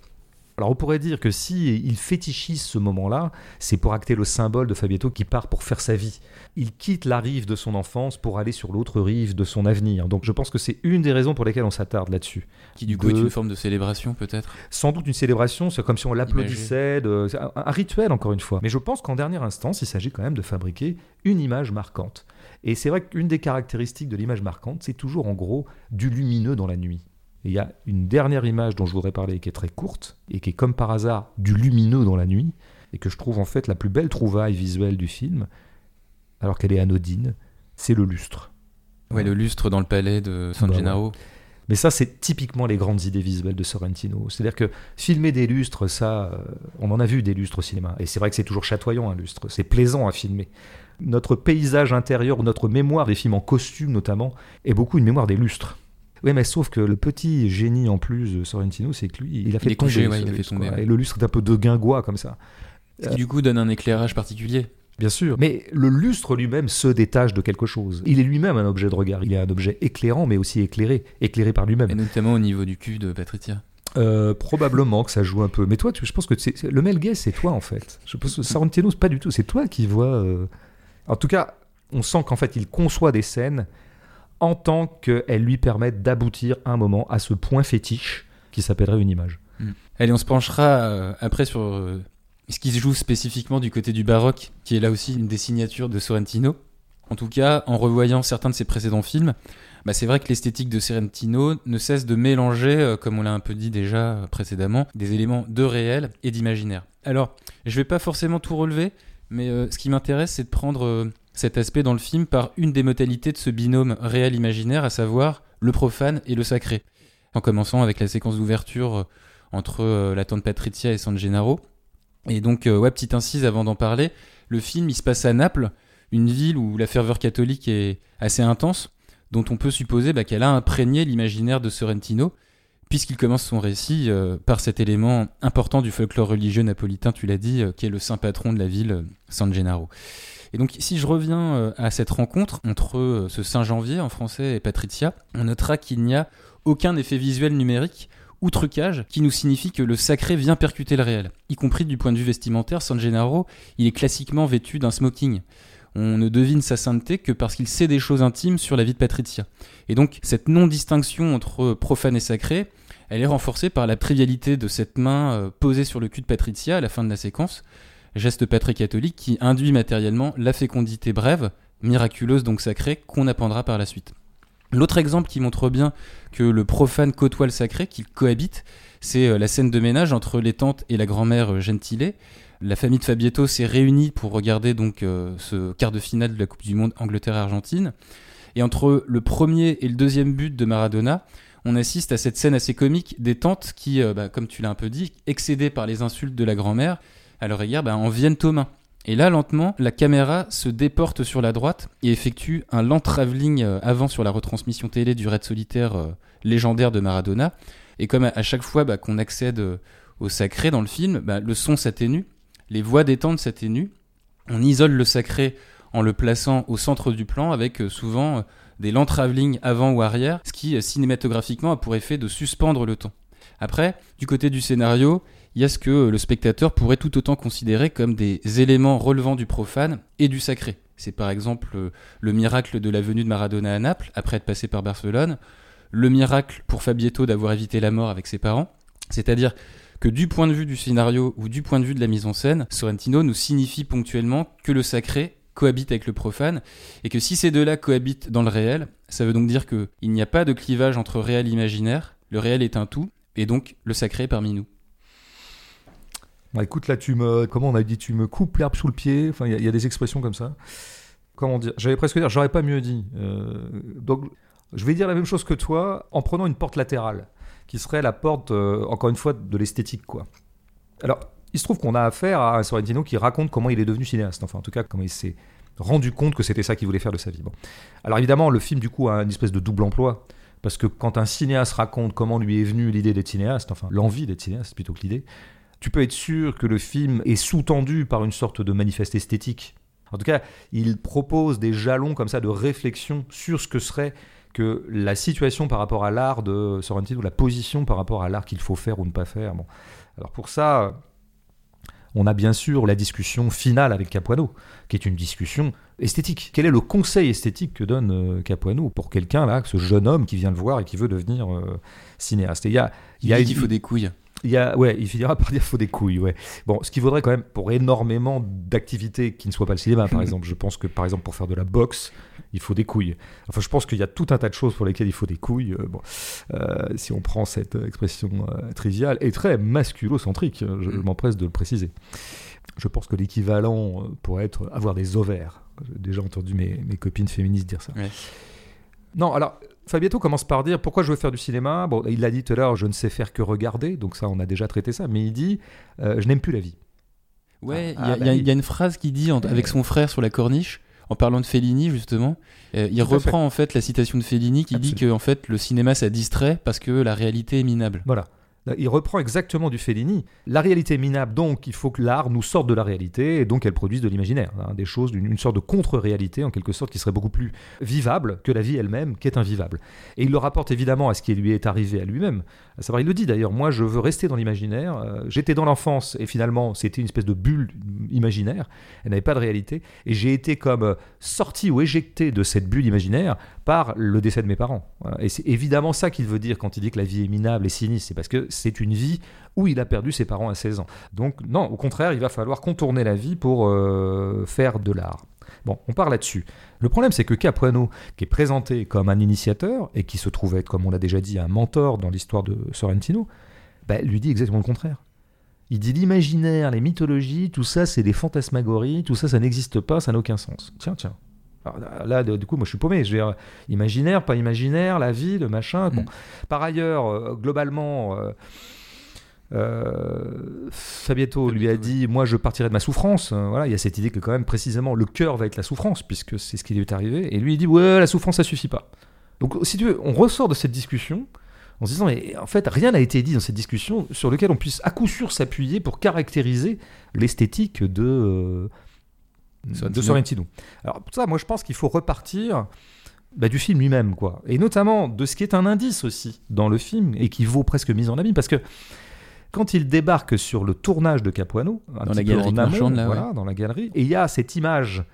Alors on pourrait dire que si il fétichise ce moment-là, c'est pour acter le symbole de Fabietto qui part pour faire sa vie. Il quitte la rive de son enfance pour aller sur l'autre rive de son avenir. Donc je pense que c'est une des raisons pour lesquelles on s'attarde là-dessus. Qui du coup De- est une forme de célébration peut-être? Sans doute une célébration, c'est comme si on l'applaudissait, de- un, un rituel encore une fois. Mais je pense qu'en dernière instance, il s'agit quand même de fabriquer une image marquante. Et c'est vrai qu'une des caractéristiques de l'image marquante, c'est toujours en gros du lumineux dans la nuit. Et il y a une dernière image dont je voudrais parler qui est très courte et qui est comme par hasard du lumineux dans la nuit et que je trouve en fait la plus belle trouvaille visuelle du film, alors qu'elle est anodine, c'est le lustre. Ouais, le lustre dans le palais de San Bah Gennaro. Mais ça, c'est typiquement les grandes idées visuelles de Sorrentino. C'est-à-dire que filmer des lustres, ça, euh, on en a vu des lustres au cinéma. Et c'est vrai que c'est toujours chatoyant un lustre. C'est plaisant à filmer. Notre paysage intérieur, notre mémoire des films en costume notamment, est beaucoup une mémoire des lustres. Oui, mais sauf que le petit génie en plus de Sorrentino, c'est que lui, il a fait est tomber. couché, ce ouais, il a fait tomber, ouais. Et le lustre est un peu de guingois comme ça. Ce qui du coup donne un éclairage particulier. Bien sûr. Mais le lustre lui-même se détache de quelque chose. Il est lui-même un objet de regard. Il est un objet éclairant, mais aussi éclairé. Éclairé par lui-même. Et notamment au niveau du cul de Patricia. Euh, probablement que ça joue un peu. Mais toi, tu, je pense que c'est, le Melguet, c'est toi en fait. Je pense que Sorrentino, c'est pas du tout. C'est toi qui vois. euh, En tout cas, on sent qu'en fait, il conçoit des scènes en tant qu'elles lui permettent d'aboutir un moment à ce point fétiche qui s'appellerait une image. Allez, on se penchera euh, après sur euh, ce qui se joue spécifiquement du côté du baroque, qui est là aussi une des signatures de Sorrentino. En tout cas, en revoyant certains de ses précédents films, bah, c'est vrai que l'esthétique de Sorrentino ne cesse de mélanger, euh, comme on l'a un peu dit déjà précédemment, des éléments de réel et d'imaginaire. Alors, je vais pas forcément tout relever, mais ce qui m'intéresse, c'est de prendre cet aspect dans le film par une des modalités de ce binôme réel-imaginaire, à savoir le profane et le sacré. En commençant avec la séquence d'ouverture euh, entre euh, la tante Patricia et San Gennaro. Et donc, euh, ouais, petite incise avant d'en parler, le film il se passe à Naples, une ville où la ferveur catholique est assez intense, dont on peut supposer bah, qu'elle a imprégné l'imaginaire de Sorrentino, puisqu'il commence son récit par cet élément important du folklore religieux napolitain, tu l'as dit, qui est le saint patron de la ville, San Gennaro. Et donc, si je reviens euh, à cette rencontre entre euh, ce Saint Janvier en français et Patricia, on notera qu'il n'y a aucun effet visuel numérique ou trucage qui nous signifie que le sacré vient percuter le réel. Y compris du point de vue vestimentaire, San Gennaro, il est classiquement vêtu d'un smoking. On ne devine sa sainteté que parce qu'il sait des choses intimes sur la vie de Patricia. Et donc, cette non-distinction entre profane et sacré, elle est renforcée par la trivialité de cette main euh, posée sur le cul de Patricia à la fin de la séquence, geste très catholique qui induit matériellement la fécondité brève, miraculeuse donc sacrée, qu'on apprendra par la suite. L'autre exemple qui montre bien que le profane côtoie le sacré, qu'ils cohabitent, c'est euh, la scène de ménage entre les tantes et la grand-mère euh, Gentile. La famille de Fabietto s'est réunie pour regarder donc euh, ce quart de finale de la Coupe du Monde Angleterre-Argentine. Et entre le premier et le deuxième but de Maradona, on assiste à cette scène assez comique des tantes qui, bah, comme tu l'as un peu dit, excédées par les insultes de la grand-mère, à leur égard, bah, en viennent aux mains. Et là, lentement, la caméra se déporte sur la droite et effectue un lent travelling euh, avant sur la retransmission télé du raid solitaire euh, légendaire de Maradona. Et comme à, chaque fois bah, qu'on accède euh, au sacré dans le film, bah, le son s'atténue, les voix tantes s'atténuent, on isole le sacré en le plaçant au centre du plan avec souvent des lents travelling avant ou arrière, ce qui cinématographiquement a pour effet de suspendre le temps. Après, du côté du scénario, il y a ce que le spectateur pourrait tout autant considérer comme des éléments relevant du profane et du sacré. C'est par exemple euh, le miracle de la venue de Maradona à Naples, après être passé par Barcelone, le miracle pour Fabietto d'avoir évité la mort avec ses parents, c'est-à-dire que du point de vue du scénario ou du point de vue de la mise en scène, Sorrentino nous signifie ponctuellement que le sacré cohabite avec le profane, et que si ces deux-là cohabitent dans le réel, ça veut donc dire qu'il n'y a pas de clivage entre réel et imaginaire, le réel est un tout, et donc le sacré est parmi nous. Bah, écoute, là, tu me, comment on a dit, tu me coupes l'herbe sous le pied. Enfin, il y a- des expressions comme ça. Comment dire? J'allais presque dire, j'aurais pas mieux dit. Euh, donc, je vais dire la même chose que toi en prenant une porte latérale qui serait la porte, euh, encore une fois, de l'esthétique, quoi. Alors, il se trouve qu'on a affaire à un Sorrentino qui raconte comment il est devenu cinéaste, enfin, en tout cas, comment il s'est rendu compte que c'était ça qu'il voulait faire de sa vie. Bon. Alors, évidemment, le film, du coup, a une espèce de double emploi. Parce que quand un cinéaste raconte comment lui est venue l'idée d'être cinéaste, enfin l'envie d'être cinéaste plutôt que l'idée, tu peux être sûr que le film est sous-tendu par une sorte de manifeste esthétique. En tout cas, il propose des jalons comme ça de réflexion sur ce que serait que la situation par rapport à l'art de Sorrentino, ou la position par rapport à l'art qu'il faut faire ou ne pas faire. Bon. Alors pour ça, on a bien sûr la discussion finale avec Capuano, qui est une discussion esthétique. Quel est le conseil esthétique que donne euh, Capuano pour quelqu'un là, ce jeune homme qui vient le voir et qui veut devenir euh, cinéaste? Il y a, il y a il faut des couilles. Il, y a, ouais, il finira par dire faut des couilles. Ouais. Bon, ce qui vaudrait quand même pour énormément d'activités qui ne soient pas le cinéma, par exemple. Je pense que par exemple pour faire de la boxe, il faut des couilles. Enfin, je pense qu'il y a tout un tas de choses pour lesquelles il faut des couilles. Euh, bon, euh, si on prend cette expression euh, triviale et très masculo-centrique, je, mm. m'empresse de le préciser. Je pense que l'équivalent pourrait être avoir des ovaires. J'ai déjà entendu mes, mes copines féministes dire ça. Non, alors Fabietto commence par dire pourquoi je veux faire du cinéma? Bon, il l'a dit tout à l'heure, je ne sais faire que regarder, donc ça, on a déjà traité ça. Mais il dit, euh, je n'aime plus la vie. Ouais, ah, il y, a une phrase qu'il dit avec son frère sur la corniche, en parlant de Fellini justement. Euh, il reprend en fait la citation de Fellini qui dit que en fait le cinéma ça distrait parce que la réalité est minable. Voilà. Il reprend exactement du Fellini. La réalité est minable, donc il faut que l'art nous sorte de la réalité et donc elle produise de l'imaginaire. Hein, des choses d'une sorte de contre-réalité, en quelque sorte, qui serait beaucoup plus vivable que la vie elle-même, qui est invivable. Et il le rapporte évidemment à ce qui lui est arrivé à lui-même. À savoir, il le dit d'ailleurs, moi je veux rester dans l'imaginaire. Euh, j'étais dans l'enfance et finalement c'était une espèce de bulle imaginaire. Elle n'avait pas de réalité. Et j'ai été comme euh, sorti ou éjecté de cette bulle imaginaire par le décès de mes parents. Et c'est évidemment ça qu'il veut dire quand il dit que la vie est minable et sinistre. C'est parce que c'est une vie où il a perdu ses parents à 16 ans. Donc non, au contraire, il va falloir contourner la vie pour euh, faire de l'art. Bon, on part là-dessus. Le problème, c'est que Capuano, qui est présenté comme un initiateur et qui se trouve être, comme on l'a déjà dit, un mentor dans l'histoire de Sorrentino, bah, lui dit exactement le contraire. Il dit l'imaginaire, les mythologies, tout ça, c'est des fantasmagories, tout ça, ça n'existe pas, ça n'a aucun sens. Tiens, tiens. Là, du coup, moi, je suis paumé. Je veux imaginaire, pas imaginaire, la vie, le machin. Bon. Mm. Par ailleurs, euh, globalement, euh, euh, Fabietto lui a dit Moi, je partirai de ma souffrance. Euh, voilà, il y a cette idée que, quand même, précisément, le cœur va être la souffrance, puisque c'est ce qui lui est arrivé. Et lui, il dit Ouais, la souffrance, ça suffit pas. Donc, si tu veux, on ressort de cette discussion en se disant Mais en fait, rien n'a été dit dans cette discussion sur lequel on puisse à coup sûr s'appuyer pour caractériser l'esthétique de, euh, de Sorrentino. Alors, pour ça, moi, je pense qu'il faut repartir. Bah, du film lui-même, quoi. Et notamment de ce qui est un indice aussi dans le film et qui vaut presque mise en abîme. Parce que quand il débarque sur le tournage de Capuano, dans la galerie dans la galerie, et il y a cette image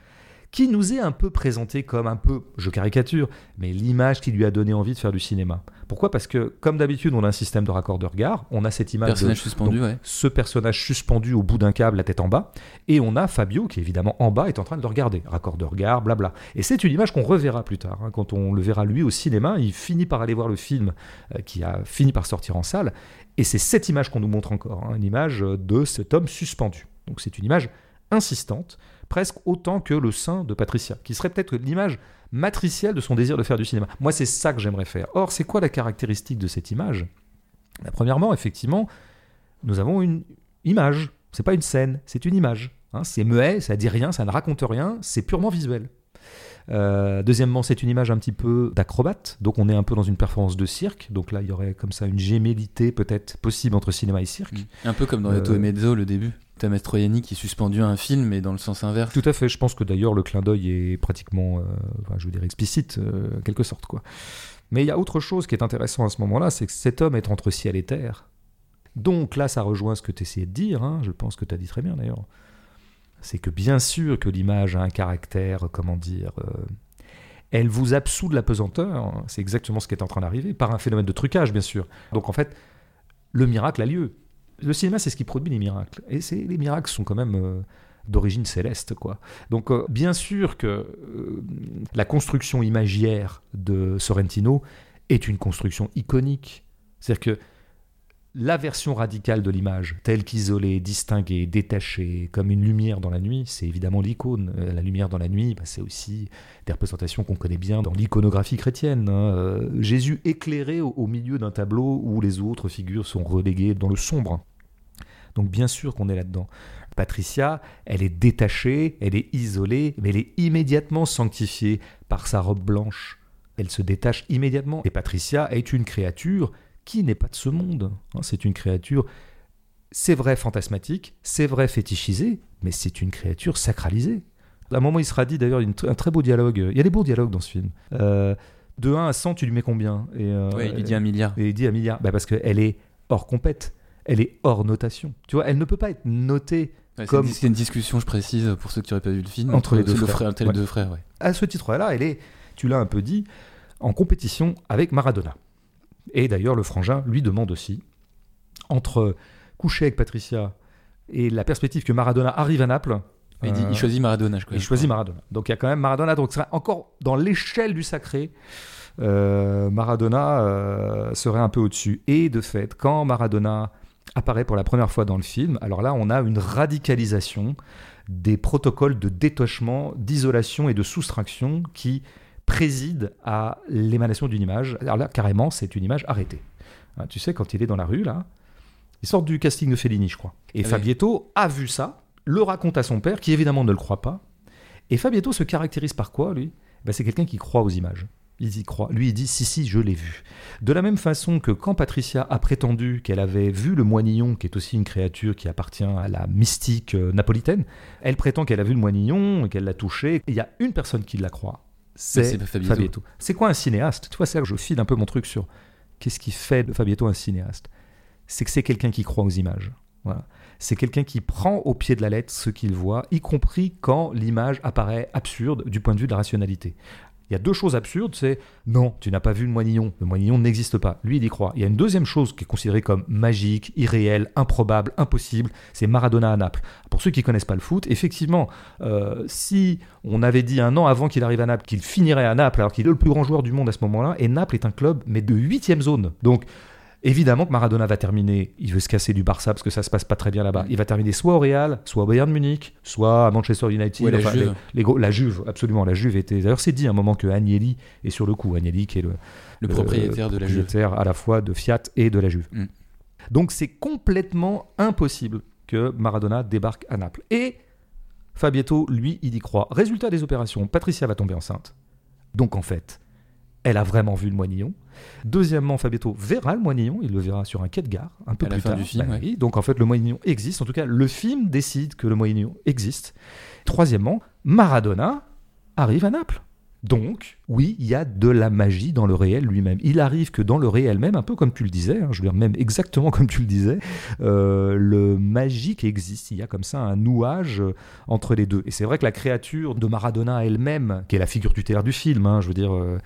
qui nous est un peu présentée comme un peu, je caricature, mais l'image qui lui a donné envie de faire du cinéma. Pourquoi? Parce que, comme d'habitude, on a un système de raccord de regard, on a cette image personnage de suspendu, ce personnage suspendu au bout d'un câble, la tête en bas, et on a Fabio qui, évidemment, en bas, est en train de le regarder. Raccord de regard, blabla. Et c'est une image qu'on reverra plus tard. Hein. Quand on le verra lui au cinéma, il finit par aller voir le film euh, qui a fini par sortir en salle, et c'est cette image qu'on nous montre encore, hein, une image de cet homme suspendu. Donc c'est une image insistante, presque autant que le sein de Patricia, qui serait peut-être l'image matricielle de son désir de faire du cinéma. Moi, c'est ça que j'aimerais faire. Or, c'est quoi la caractéristique de cette image? Bah, Premièrement, effectivement, nous avons une image. C'est pas une scène, c'est une image. Hein. c'est muet, ça dit rien, ça ne raconte rien, c'est purement visuel. Euh, deuxièmement, c'est une image un petit peu d'acrobate, donc on est un peu dans une performance de cirque, donc là il y aurait comme ça une gémellité peut-être possible entre cinéma et cirque. Un peu comme dans euh... et Mezzo le début. T'as Mastroianni qui est suspendu à un film, mais dans le sens inverse. Tout à fait. Je pense que d'ailleurs le clin d'œil est pratiquement, euh, je veux dire, explicite, euh, quelque sorte. quoi. Mais il y a autre chose qui est intéressant à ce moment-là, c'est que cet homme est entre ciel et terre. Donc là, ça rejoint ce que tu essayais de dire, hein, je pense que tu as dit très bien d'ailleurs. C'est que bien sûr que l'image a un caractère, comment dire, euh, elle vous absout de la pesanteur, hein. c'est exactement ce qui est en train d'arriver, par un phénomène de trucage, bien sûr. Donc en fait, le miracle a lieu le cinéma, c'est ce qui produit les miracles. Et les miracles sont quand même euh, d'origine céleste, quoi. Donc, euh, bien sûr que euh, la construction imagière de Sorrentino est une construction iconique. C'est-à-dire que la version radicale de l'image, telle qu'isolée, distinguée, détachée, comme une lumière dans la nuit, c'est évidemment l'icône. Euh, La lumière dans la nuit, bah, c'est aussi des représentations qu'on connaît bien dans l'iconographie chrétienne. hein. Euh, Jésus éclairé au, au milieu d'un tableau où les autres figures sont reléguées dans le sombre. Donc bien sûr qu'on est là-dedans. Patricia, elle est détachée, elle est isolée, mais elle est immédiatement sanctifiée par sa robe blanche. Elle se détache immédiatement. Et Patricia est une créature qui n'est pas de ce monde. hein. C'est une créature, c'est vrai fantasmatique, c'est vrai fétichisée, mais c'est une créature sacralisée. À un moment, il sera dit d'ailleurs un très beau dialogue. Il y a des beaux dialogues dans ce film. Euh, de 1 à 100, tu lui mets combien? Et, euh, Ouais, il lui dit un milliard. et il dit un milliard. Bah parce qu'elle est hors compète. Elle est hors notation. Tu vois, elle ne peut pas être notée Ouais, comme- C'est une discussion, je précise, pour ceux qui n'auraient pas vu le film. Entre les deux de frères. entre les deux frères, à ce titre-là, elle est, tu l'as un peu dit, en compétition avec Maradona. Et d'ailleurs, le frangin lui demande aussi, entre coucher avec Patricia et la perspective que Maradona arrive à Naples, Il, dit, euh, il choisit Maradona, je crois. il choisit Maradona. Donc il y a quand même Maradona. Donc c'est encore dans l'échelle du sacré, euh, Maradona euh, serait un peu au-dessus. Et de fait, quand Maradona apparaît pour la première fois dans le film, alors là, on a une radicalisation des protocoles de détachement, d'isolation et de soustraction qui président à l'émanation d'une image. Alors là, carrément, c'est une image arrêtée. Hein, tu sais, quand il est dans la rue, là, il sort du casting de Fellini, je crois. Et Ah oui. Fabietto a vu ça, le raconte à son père, qui évidemment ne le croit pas. Et Fabietto se caractérise par quoi, lui? Ben, C'est quelqu'un qui croit aux images. Il y croit. Lui, il dit si, si, je l'ai vu. De la même façon que quand Patricia a prétendu qu'elle avait vu le moinillon, qui est aussi une créature qui appartient à la mystique euh, napolitaine, elle prétend qu'elle a vu le moinillon, qu'elle l'a touché. Il y a une personne qui la croit. C'est Fabietto. C'est quoi un cinéaste? Tu vois, que je file un peu mon truc sur qu'est-ce qui fait de Fabietto un cinéaste. C'est que c'est quelqu'un qui croit aux images. Voilà. C'est quelqu'un qui prend au pied de la lettre ce qu'il voit, y compris quand l'image apparaît absurde du point de vue de la rationalité. Il y a deux choses absurdes, c'est non, tu n'as pas vu le moinillon, le moinillon n'existe pas. Lui, il y croit. Il y a une deuxième chose qui est considérée comme magique, irréelle, improbable, impossible, c'est Maradona à Naples. Pour ceux qui connaissent pas le foot, effectivement, euh, si on avait dit un an avant qu'il arrive à Naples qu'il finirait à Naples, alors qu'il est le plus grand joueur du monde à ce moment-là, et Naples est un club, mais de huitième zone. Donc, Évidemment que Maradona va terminer, il veut se casser du Barça parce que ça se passe pas très bien là-bas. Il va terminer soit au Real, soit au Bayern Munich, soit à Manchester United. La enfin, Juve. les- les gros- la Juve, absolument. La Juve était. D'ailleurs, c'est dit à un moment que Agnelli est sur le coup. Agnelli, qui est le, Le propriétaire de la Juve. propriétaire à la fois de Fiat et de la Juve. Mm. Donc c'est complètement impossible que Maradona débarque à Naples. Et Fabietto, lui, il y croit. Résultat des opérations, Patricia va tomber enceinte. Donc en fait, elle a vraiment vu le moinillon. Deuxièmement, Fabietto verra le moinillon, il le verra sur un quai de gare, un peu À la plus fin tard. du film, Bah ouais. oui, donc en fait, le moinillon existe. En tout cas, le film décide que le moinillon existe. Troisièmement, Maradona arrive à Naples. Donc, oui, il y a de la magie dans le réel lui-même. Il arrive que dans le réel même, un peu comme tu le disais, hein, je veux dire même exactement comme tu le disais, euh, le magique existe. Il y a comme ça un nouage euh, entre les deux. Et c'est vrai que la créature de Maradona elle-même, qui est la figure tutélaire du film, hein, je veux dire, euh,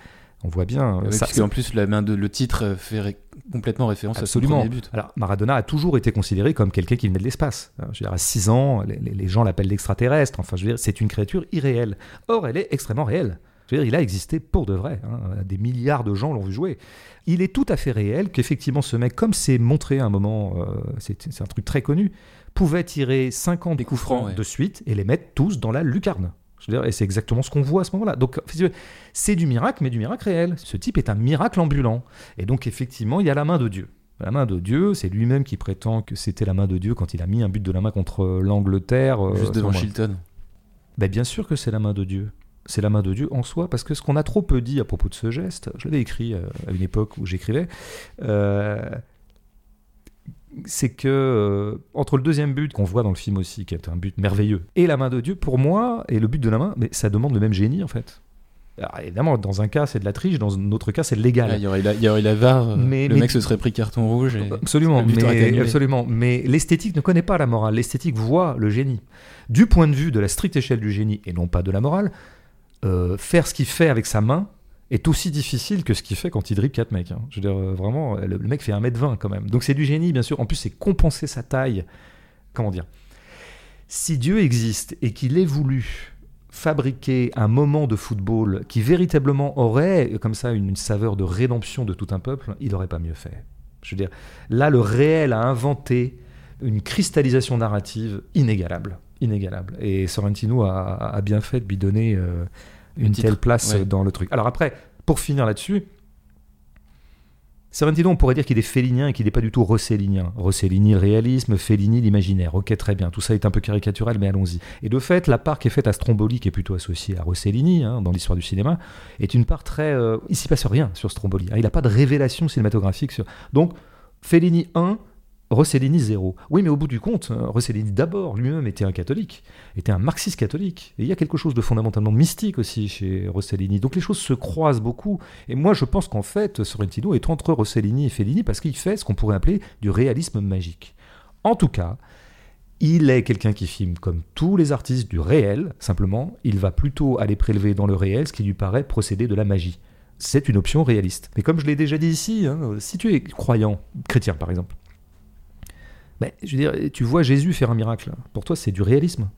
on voit bien. euh, Ouais, ça- puisque en plus, la main de, le titre fait ré- complètement référence à Absolument. son premier but. Alors, Maradona a toujours été considéré comme quelqu'un qui venait de l'espace. Euh, Je veux dire, à 6 ans, les, gens l'appellent l'extraterrestre. Enfin, je veux dire, c'est une créature irréelle. Or, elle est extrêmement réelle. Je veux dire, il a existé pour de vrai. hein. Des milliards de gens l'ont vu jouer. Il est tout à fait réel qu'effectivement, ce mec, comme c'est montré à un moment, euh, c'est un truc très connu, pouvait tirer 50 Des coups francs, francs ouais. de suite et les mettre tous dans la lucarne. Je veux dire, et c'est exactement ce qu'on voit à ce moment-là. Donc, c'est du miracle, mais du miracle réel. Ce type est un miracle ambulant. Et donc, effectivement, il y a la main de Dieu. La main de Dieu, c'est lui-même qui prétend que c'était la main de Dieu quand il a mis un but de la main contre l'Angleterre. euh, Juste devant. Chilton. Ben, bien sûr que c'est la main de Dieu. C'est la main de Dieu en soi, parce que ce qu'on a trop peu dit à propos de ce geste, je l'avais écrit euh, à une époque où j'écrivais, euh, c'est que euh, entre le deuxième but qu'on voit dans le film aussi, qui est un but merveilleux, et la main de Dieu, pour moi, et le but de la main, mais ça demande le même génie en fait. Alors, évidemment, dans un cas c'est de la triche, dans un autre cas c'est de l'égal. Là, il y aurait la, il y aurait la VAR. euh, Mais- le mais- mec se serait pris carton rouge. Et... Absolument, mais, absolument. Mais l'esthétique ne connaît pas la morale. L'esthétique voit le génie. Du point de vue de la stricte échelle du génie et non pas de la morale, euh, faire ce qu'il fait avec sa main est aussi difficile que ce qu'il fait quand il dribble 4 mecs. hein. Je veux dire, euh, vraiment, le, le mec fait 1m20 quand même. Donc c'est du génie, bien sûr. En plus, c'est compenser sa taille. Comment dire? Si Dieu existe et qu'il ait voulu fabriquer un moment de football qui véritablement aurait comme ça une, saveur de rédemption de tout un peuple, il n'aurait pas mieux fait. Je veux dire, là, le réel a inventé une cristallisation narrative inégalable. Inégalable. Et Sorrentino a, bien fait de lui donner euh, une titre, telle place ouais. dans le truc. Alors après, pour finir là-dessus, Sorrentino, on pourrait dire qu'il est félinien et qu'il n'est pas du tout rossellinien. Rossellini, le réalisme, Fellini, l'imaginaire. Ok, très bien. Tout ça est un peu caricatural, mais allons-y. Et de fait, la part qui est faite à Stromboli, qui est plutôt associée à Rossellini hein, dans l'histoire du cinéma, est une part très. euh, il s'y passe rien sur Stromboli. hein. Il n'a pas de révélation cinématographique sur. Donc, Fellini 1, Rossellini 0. Oui, mais au bout du compte, euh, Rossellini d'abord lui-même était un catholique, était un marxiste catholique. Et il y a quelque chose de fondamentalement mystique aussi chez Rossellini. Donc les choses se croisent beaucoup. Et moi, je pense qu'en fait, Sorrentino est entre Rossellini et Fellini parce qu'il fait ce qu'on pourrait appeler du réalisme magique. En tout cas, il est quelqu'un qui filme comme tous les artistes du réel, simplement, il va plutôt aller prélever dans le réel ce qui lui paraît procéder de la magie. C'est une option réaliste. Mais comme je l'ai déjà dit ici, hein, si tu es croyant, chrétien par exemple, ben, je veux dire, tu vois Jésus faire un miracle. Pour toi, c'est du réalisme.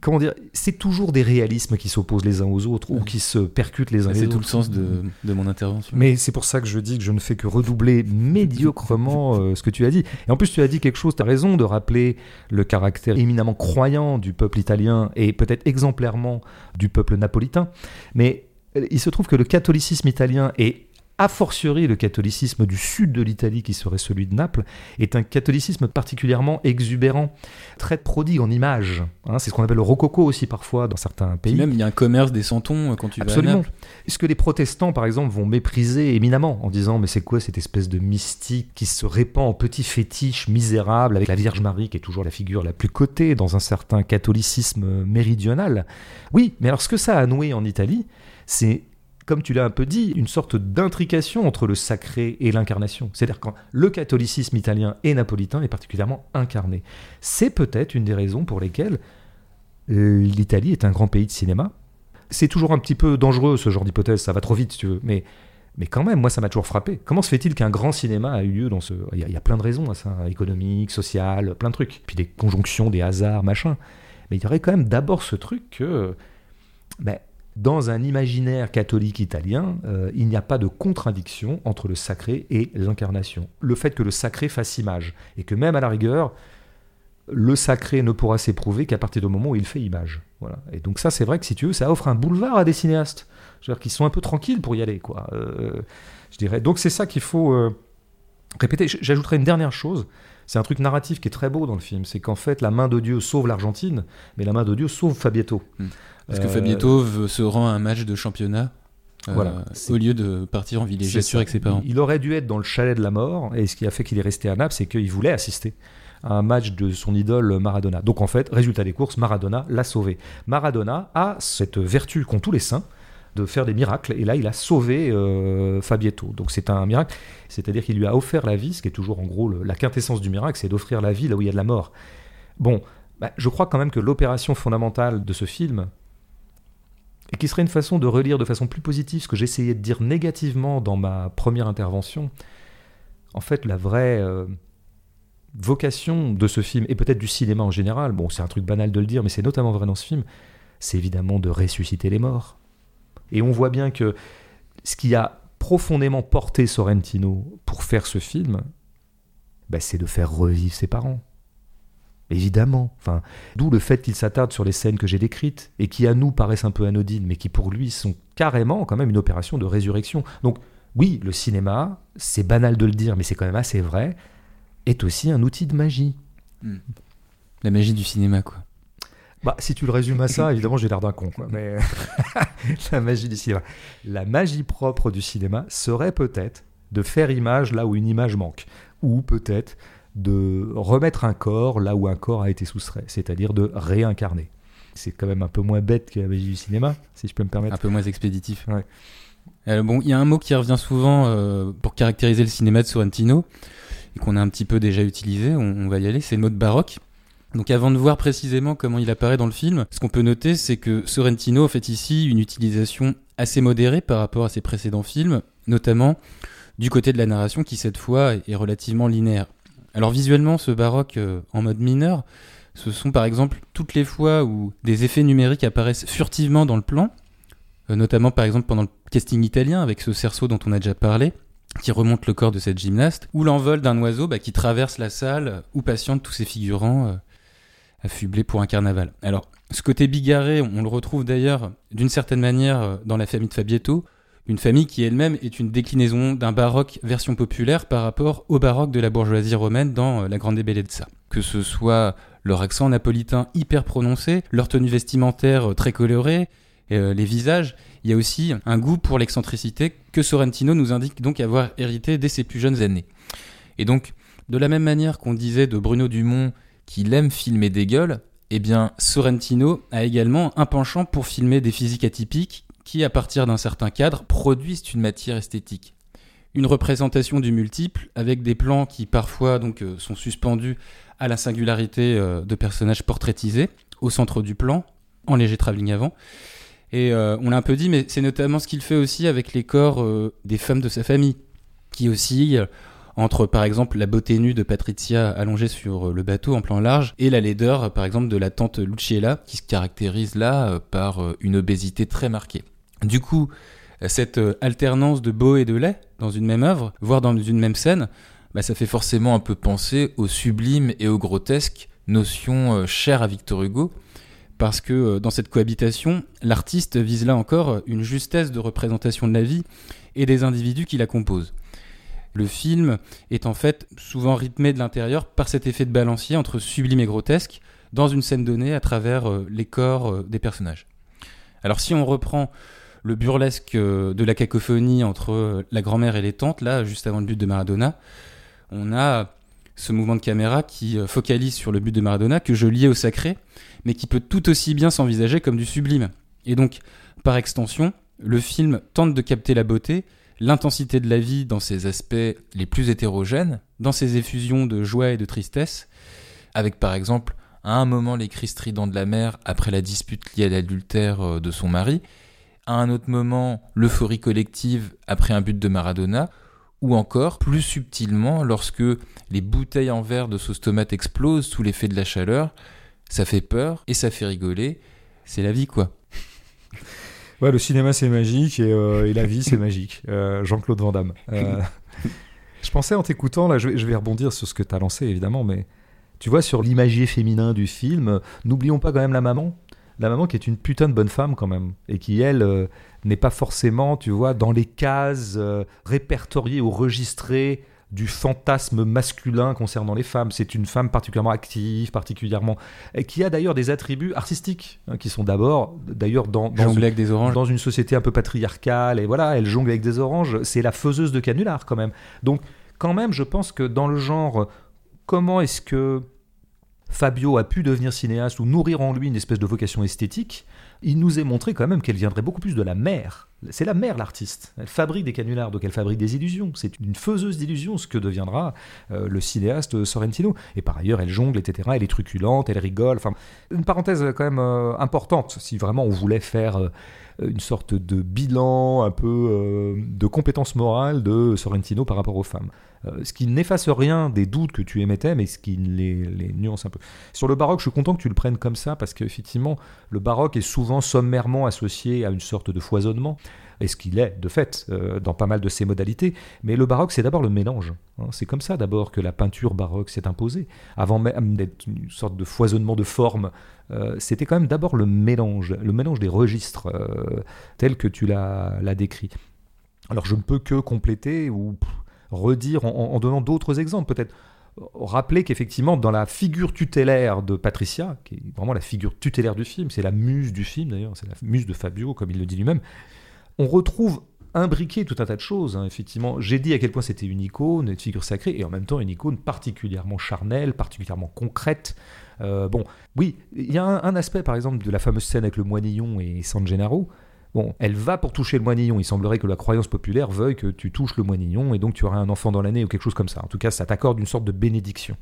Comment dire C'est toujours des réalismes qui s'opposent les uns aux autres ou qui se percutent les uns les C'est autres. tout le sens de, de mon intervention. Mais c'est pour ça que je dis que je ne fais que redoubler médiocrement euh, ce que tu as dit. Et en plus, tu as dit quelque chose, tu as raison de rappeler le caractère éminemment croyant du peuple italien et peut-être exemplairement du peuple napolitain. Mais euh, il se trouve que le catholicisme italien et a fortiori le catholicisme du sud de l'Italie, qui serait celui de Naples, est un catholicisme particulièrement exubérant, très prodigue en images. hein. c'est ce qu'on appelle le rococo aussi parfois dans certains pays. même, il y a un commerce des santons euh, quand tu vas à Absolument. Naples. Ce que les protestants, par exemple, vont mépriser éminemment en disant mais c'est quoi cette espèce de mystique qui se répand en petits fétiches misérables avec la Vierge Marie qui est toujours la figure la plus cotée dans un certain catholicisme méridional? Oui, mais alors ce que ça a noué en Italie, c'est comme tu l'as un peu dit, une sorte d'intrication entre le sacré et l'incarnation. C'est-à-dire quand le catholicisme italien et napolitain est particulièrement incarné. C'est peut-être une des raisons pour lesquelles l'Italie est un grand pays de cinéma, c'est toujours un petit peu dangereux ce genre d'hypothèse, ça va trop vite si tu veux, mais, mais quand même, moi ça m'a toujours frappé. Comment se fait-il qu'un grand cinéma a eu lieu dans ce... Il y, a, plein de raisons à ça, plein de trucs, puis des conjonctions, des hasards, machin. Mais il y aurait quand même d'abord ce truc que, ben, dans un imaginaire catholique italien, euh, il n'y a pas de contradiction entre le sacré et l'incarnation. Le fait que le sacré fasse image, et que même à la rigueur, le sacré ne pourra s'éprouver qu'à partir du moment où il fait image. Voilà. Et donc ça, c'est vrai que si tu veux, ça offre un boulevard à des cinéastes. C'est-à-dire qu'ils sont un peu tranquilles pour y aller, quoi. Euh, je dirais. Donc c'est ça qu'il faut euh, répéter. J'ajouterai une dernière chose. C'est un truc narratif qui est très beau dans le film. C'est qu'en fait, la main de Dieu sauve l'Argentine, mais la main de Dieu sauve Fabietto. Parce que Euh, Fabietto veut- se rend à un match de championnat euh, Voilà, au lieu de partir en villégiature avec ses parents. Il aurait dû être dans le chalet de la mort, et ce qui a fait qu'il est resté à Naples, c'est qu'il voulait assister à un match de son idole Maradona. Donc en fait, résultat des courses, Maradona l'a sauvé. Maradona a cette vertu qu'ont tous les saints de faire des miracles, et là il a sauvé euh, Fabietto. Donc c'est un miracle, c'est-à-dire qu'il lui a offert la vie, ce qui est toujours en gros le- la quintessence du miracle, c'est d'offrir la vie là où il y a de la mort. Bon, bah, je crois quand même que l'opération fondamentale de ce film, et qui serait une façon de relire de façon plus positive ce que j'essayais de dire négativement dans ma première intervention. En fait, la vraie euh, vocation de ce film, et peut-être du cinéma en général, bon, c'est un truc banal de le dire, mais c'est notamment vrai dans ce film, c'est évidemment de ressusciter les morts. Et on voit bien que ce qui a profondément porté Sorrentino pour faire ce film, bah, c'est de faire revivre ses parents. Évidemment. Enfin, D'où le fait qu'il s'attarde sur les scènes que j'ai décrites et qui à nous paraissent un peu anodines, mais qui pour lui sont carrément quand même une opération de résurrection. Donc oui, le cinéma, c'est banal de le dire, mais c'est quand même assez vrai, est aussi un outil de magie. La magie du cinéma, quoi. Bah, si tu le résumes à ça, évidemment, j'ai l'air d'un con. quoi, Mais la magie du cinéma. La magie propre du cinéma serait peut-être de faire image là où une image manque. Ou peut-être de remettre un corps là où un corps a été soustrait. C'est-à-dire de réincarner. C'est quand même un peu moins bête que la magie du cinéma, si je peux me permettre. Un peu moins expéditif. Ouais. Euh, bon, il y a un mot qui revient souvent euh, pour caractériser le cinéma de Sorrentino et qu'on a un petit peu déjà utilisé. On, on va y aller. C'est le mot de baroque. Donc, avant de voir précisément comment il apparaît dans le film, ce qu'on peut noter, c'est que Sorrentino fait ici une utilisation assez modérée par rapport à ses précédents films, notamment du côté de la narration qui cette fois est relativement linéaire. Alors visuellement, ce baroque euh, en mode mineur, ce sont par exemple toutes les fois où des effets numériques apparaissent furtivement dans le plan, euh, notamment par exemple pendant le casting italien avec ce cerceau dont on a déjà parlé, qui remonte le corps de cette gymnaste, ou l'envol d'un oiseau bah, qui traverse la salle où patientent tous ces figurants euh, affublés pour un carnaval. Alors, ce côté bigarré, on le retrouve d'ailleurs d'une certaine manière euh, dans la famille de Fabietto, une famille qui elle-même est une déclinaison d'un baroque version populaire par rapport au baroque de la bourgeoisie romaine dans euh, La Grande Bellezza. Que ce soit leur accent napolitain hyper prononcé, leur tenue vestimentaire très colorée, les visages, il y a aussi un goût pour l'excentricité que Sorrentino nous indique donc avoir hérité dès ses plus jeunes années. Et donc, de la même manière qu'on disait de Bruno Dumont qu'il aime filmer des gueules, eh bien, Sorrentino a également un penchant pour filmer des physiques atypiques qui, à partir d'un certain cadre, produisent une matière esthétique. Une représentation du multiple, avec des plans qui parfois donc, euh, sont suspendus à la singularité euh, de personnages portraitisés, au centre du plan, en léger travelling avant, et euh, on l'a un peu dit, mais c'est notamment ce qu'il fait aussi avec les corps des femmes de sa famille, qui oscillent entre, par exemple, la beauté nue de Patricia allongée sur le bateau en plan large, et la laideur, par exemple, de la tante Luciella, qui se caractérise là par une obésité très marquée. Du coup, cette alternance de beau et de laid dans une même œuvre, voire dans une même scène, bah, ça fait forcément un peu penser au sublime et au grotesque, notion chère à Victor Hugo, parce que euh, dans cette cohabitation, l'artiste vise là encore une justesse de représentation de la vie et des individus qui la composent. Le film est en fait souvent rythmé de l'intérieur par cet effet de balancier entre sublime et grotesque dans une scène donnée à travers euh, les corps euh, des personnages. Alors si on reprend le burlesque de la cacophonie entre la grand-mère et les tantes, là, juste avant le but de Maradona, on a ce mouvement de caméra qui focalise sur le but de Maradona que je liais au sacré, mais qui peut tout aussi bien s'envisager comme du sublime. Et donc, par extension, le film tente de capter la beauté, l'intensité de la vie dans ses aspects les plus hétérogènes, dans ses effusions de joie et de tristesse, avec par exemple à un moment les cris stridents de la mère après la dispute liée à l'adultère euh, de son mari, à un autre moment l'euphorie collective après un but de Maradona, ou encore plus subtilement lorsque les bouteilles en verre de sauce tomate explosent sous l'effet de la chaleur, ça fait peur et ça fait rigoler. C'est la vie, quoi. Ouais, le cinéma c'est magique et, euh, la vie c'est magique. Euh, Jean-Claude Van Damme. Euh, je pensais en t'écoutant, là je vais, je vais, rebondir sur ce que tu as lancé évidemment, mais tu vois, sur l'imagier féminin du film, n'oublions pas quand même la maman. La maman qui est une putain de bonne femme quand même, et qui elle n'est pas forcément, tu vois, dans les cases répertoriées ou registrées du fantasme masculin concernant les femmes. C'est une femme particulièrement active, particulièrement et qui a d'ailleurs des attributs artistiques hein, qui sont d'abord d'ailleurs dans dans une, des oranges. dans une société un peu patriarcale et voilà, elle jongle avec des oranges. C'est la faiseuse de canulars quand même. Donc quand même, je pense que dans le genre, comment est-ce que Fabio a pu devenir cinéaste ou nourrir en lui une espèce de vocation esthétique il nous est montré quand même qu'elle viendrait beaucoup plus de la mer. C'est la mer l'artiste. Elle fabrique des canulars, donc elle fabrique des illusions. C'est une faiseuse d'illusions ce que deviendra euh, le cinéaste Sorrentino. Et par ailleurs, elle jongle, etc. Elle est truculente, elle rigole. Enfin, une parenthèse quand même euh, importante, si vraiment on voulait faire euh, une sorte de bilan, un peu de compétence morale de Sorrentino par rapport aux femmes. Euh, ce qui n'efface rien des doutes que tu émettais, mais ce qui les, les, nuance un peu. Sur le baroque, je suis content que tu le prennes comme ça, parce qu'effectivement, le baroque est souvent sommairement associé à une sorte de foisonnement, et ce qu'il est, de fait, euh, dans pas mal de ses modalités. Mais le baroque, c'est d'abord le mélange. Hein. C'est comme ça d'abord que la peinture baroque s'est imposée. Avant même d'être une sorte de foisonnement de formes, euh, c'était quand même d'abord le mélange, le mélange des registres, tel que tu l'as décrit. Alors je ne peux que compléter ou redire en, donnant d'autres exemples, peut-être rappeler qu'effectivement, dans la figure tutélaire de Patricia, qui est vraiment la figure tutélaire du film, c'est la muse du film d'ailleurs, c'est la muse de Fabio, comme il le dit lui-même, on retrouve imbriqué tout un tas de choses. Hein, effectivement, j'ai dit à quel point c'était une icône, une figure sacrée, et en même temps une icône particulièrement charnelle, particulièrement concrète. Euh, bon, oui, il y a un, aspect, par exemple, de la fameuse scène avec le moinillon et San Gennaro, Bon, elle va pour toucher le moinillon. Il semblerait que la croyance populaire veuille que tu touches le moinillon et donc tu auras un enfant dans l'année ou quelque chose comme ça. En tout cas, ça t'accorde une sorte de bénédiction.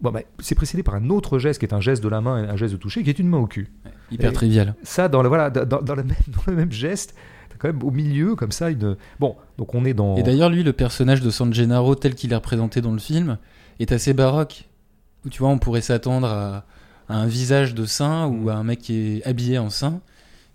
Bon, bah, c'est précédé par un autre geste qui est un geste de la main, un geste de toucher, qui est une main au cul. hyper trivial. Ça, dans le, voilà, dans, le même, dans le même geste, quand même au milieu comme ça une. Bon, donc on est dans. Et d'ailleurs, lui, le personnage de San Gennaro tel qu'il est représenté dans le film est assez baroque. Tu vois, on pourrait s'attendre à, à, un visage de saint ou à un mec qui est habillé en saint.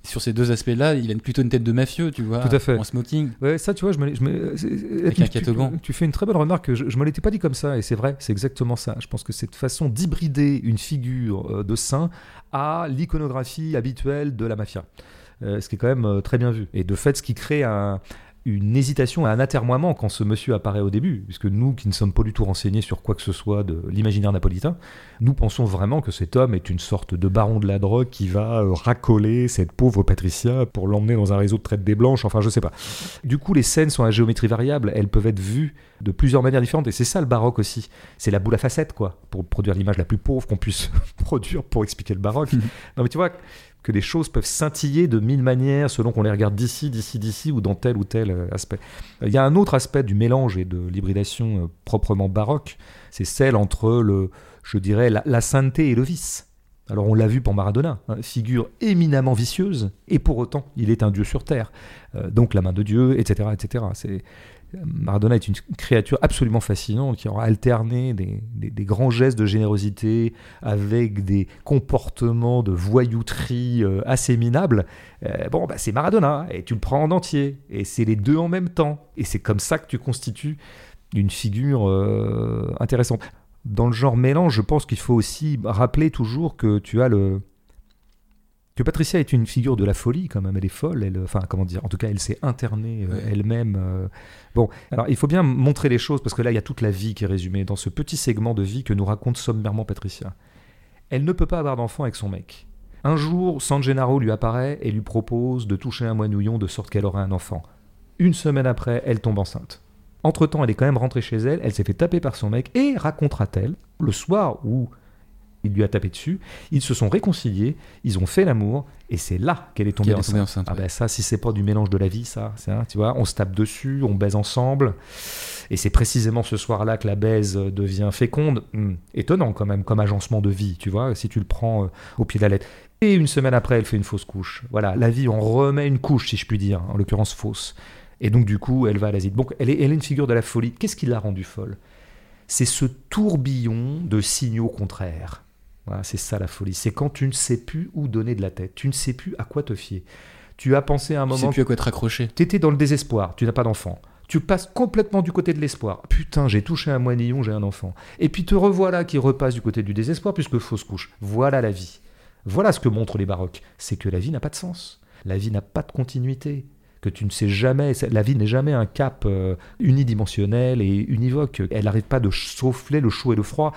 Sur ces deux aspects-là, il a plutôt une tête de mafieux, tu vois, Tout à fait. en smoking. Ouais, ça, tu vois, je me, je me- c'est- Avec tu, un catogan. tu- tu fais une très bonne remarque. que Je, je me l'étais pas dit comme ça, et c'est vrai, c'est exactement ça. Je pense que cette façon d'hybrider une figure euh, de saint à l'iconographie habituelle de la mafia, Euh, ce qui est quand même euh, très bien vu. Et de fait, ce qui crée un- une hésitation et un atermoiement quand ce monsieur apparaît au début, puisque nous, qui ne sommes pas du tout renseignés sur quoi que ce soit de l'imaginaire napolitain, nous pensons vraiment que cet homme est une sorte de baron de la drogue qui va euh, racoler cette pauvre Patricia pour l'emmener dans un réseau de traite des blanches, enfin je sais pas. Du coup, les scènes sont à géométrie variable, elles peuvent être vues de plusieurs manières différentes, et c'est ça le baroque aussi. C'est la boule à facettes, quoi, pour produire l'image la plus pauvre qu'on puisse produire pour expliquer le baroque. non, mais tu vois que les choses peuvent scintiller de mille manières selon qu'on les regarde d'ici, d'ici, d'ici, ou dans tel ou tel euh, aspect. Il y a un autre aspect du mélange et de l'hybridation euh, proprement baroque, c'est celle entre le, je dirais, la, sainteté et le vice. Alors on l'a vu pour Maradona, hein, figure éminemment vicieuse, et pour autant il est un dieu sur terre. Euh, donc la main de Dieu, etc. etc. Maradona est une créature absolument fascinante qui aura alterné des, grands gestes de générosité avec des comportements de voyouterie euh, assez minables. Euh, bon, bah, c'est Maradona, et tu le prends en entier, et c'est les deux en même temps. Et c'est comme ça que tu constitues une figure euh, intéressante. Dans le genre mélange, je pense qu'il faut aussi rappeler toujours que tu as le, que Patricia est une figure de la folie quand même, elle est folle, elle, enfin comment dire, en tout cas elle s'est internée euh, Ouais. elle-même. euh. Bon, alors il faut bien montrer les choses parce que là il y a toute la vie qui est résumée dans ce petit segment de vie que nous raconte sommairement Patricia. Elle ne peut pas avoir d'enfant avec son mec. Un jour, San Gennaro lui apparaît et lui propose de toucher un moinouillon de sorte qu'elle aurait un enfant. Une semaine après, elle tombe enceinte. Entre-temps, elle est quand même rentrée chez elle, elle s'est fait taper par son mec et racontera-t-elle, le soir où il lui a tapé dessus, ils se sont réconciliés, ils ont fait l'amour, et c'est là qu'elle est tombée est enceinte. tombée enceinte, Ah ben ça, si c'est pas du mélange de la vie, ça, c'est un, tu vois, on se tape dessus, on baise ensemble, et c'est précisément ce soir-là que la baise devient féconde. Hmm, étonnant quand même, comme agencement de vie, tu vois, si tu le prends euh, au pied de la lettre. Et une semaine après, elle fait une fausse couche. Voilà, la vie, on remet une couche, si je puis dire, en l'occurrence fausse. Et donc, du coup, elle va à l'asile. Donc, elle est, elle est une figure de la folie. Qu'est-ce qui l'a rendue folle? C'est ce tourbillon de signaux contraires. Voilà, c'est ça la folie. C'est quand tu ne sais plus où donner de la tête. Tu ne sais plus à quoi te fier. Tu as pensé à un Tu sais moment plus à quoi te raccrocher. tu étais dans le désespoir, tu n'as pas d'enfant. Tu passes complètement du côté de l'espoir. Putain, j'ai touché un moinillon, j'ai un enfant. Et puis te revoilà qui repasse du côté du désespoir puisque fausse couche. Voilà la vie. Voilà ce que montrent les baroques. C'est que la vie n'a pas de sens. La vie n'a pas de continuité. Que tu ne sais jamais. La vie n'est jamais un cap euh, unidimensionnel et univoque. Elle n'arrête pas de souffler le chaud et le froid.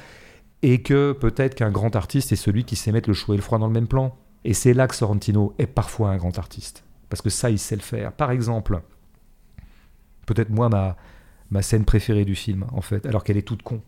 Et que peut-être qu'un grand artiste est celui qui sait mettre le chaud et le froid dans le même plan. Et c'est là que Sorrentino est parfois un grand artiste. Parce que ça, il sait le faire. Par exemple, peut-être moi, ma, ma scène préférée du film, en fait, alors qu'elle est toute con.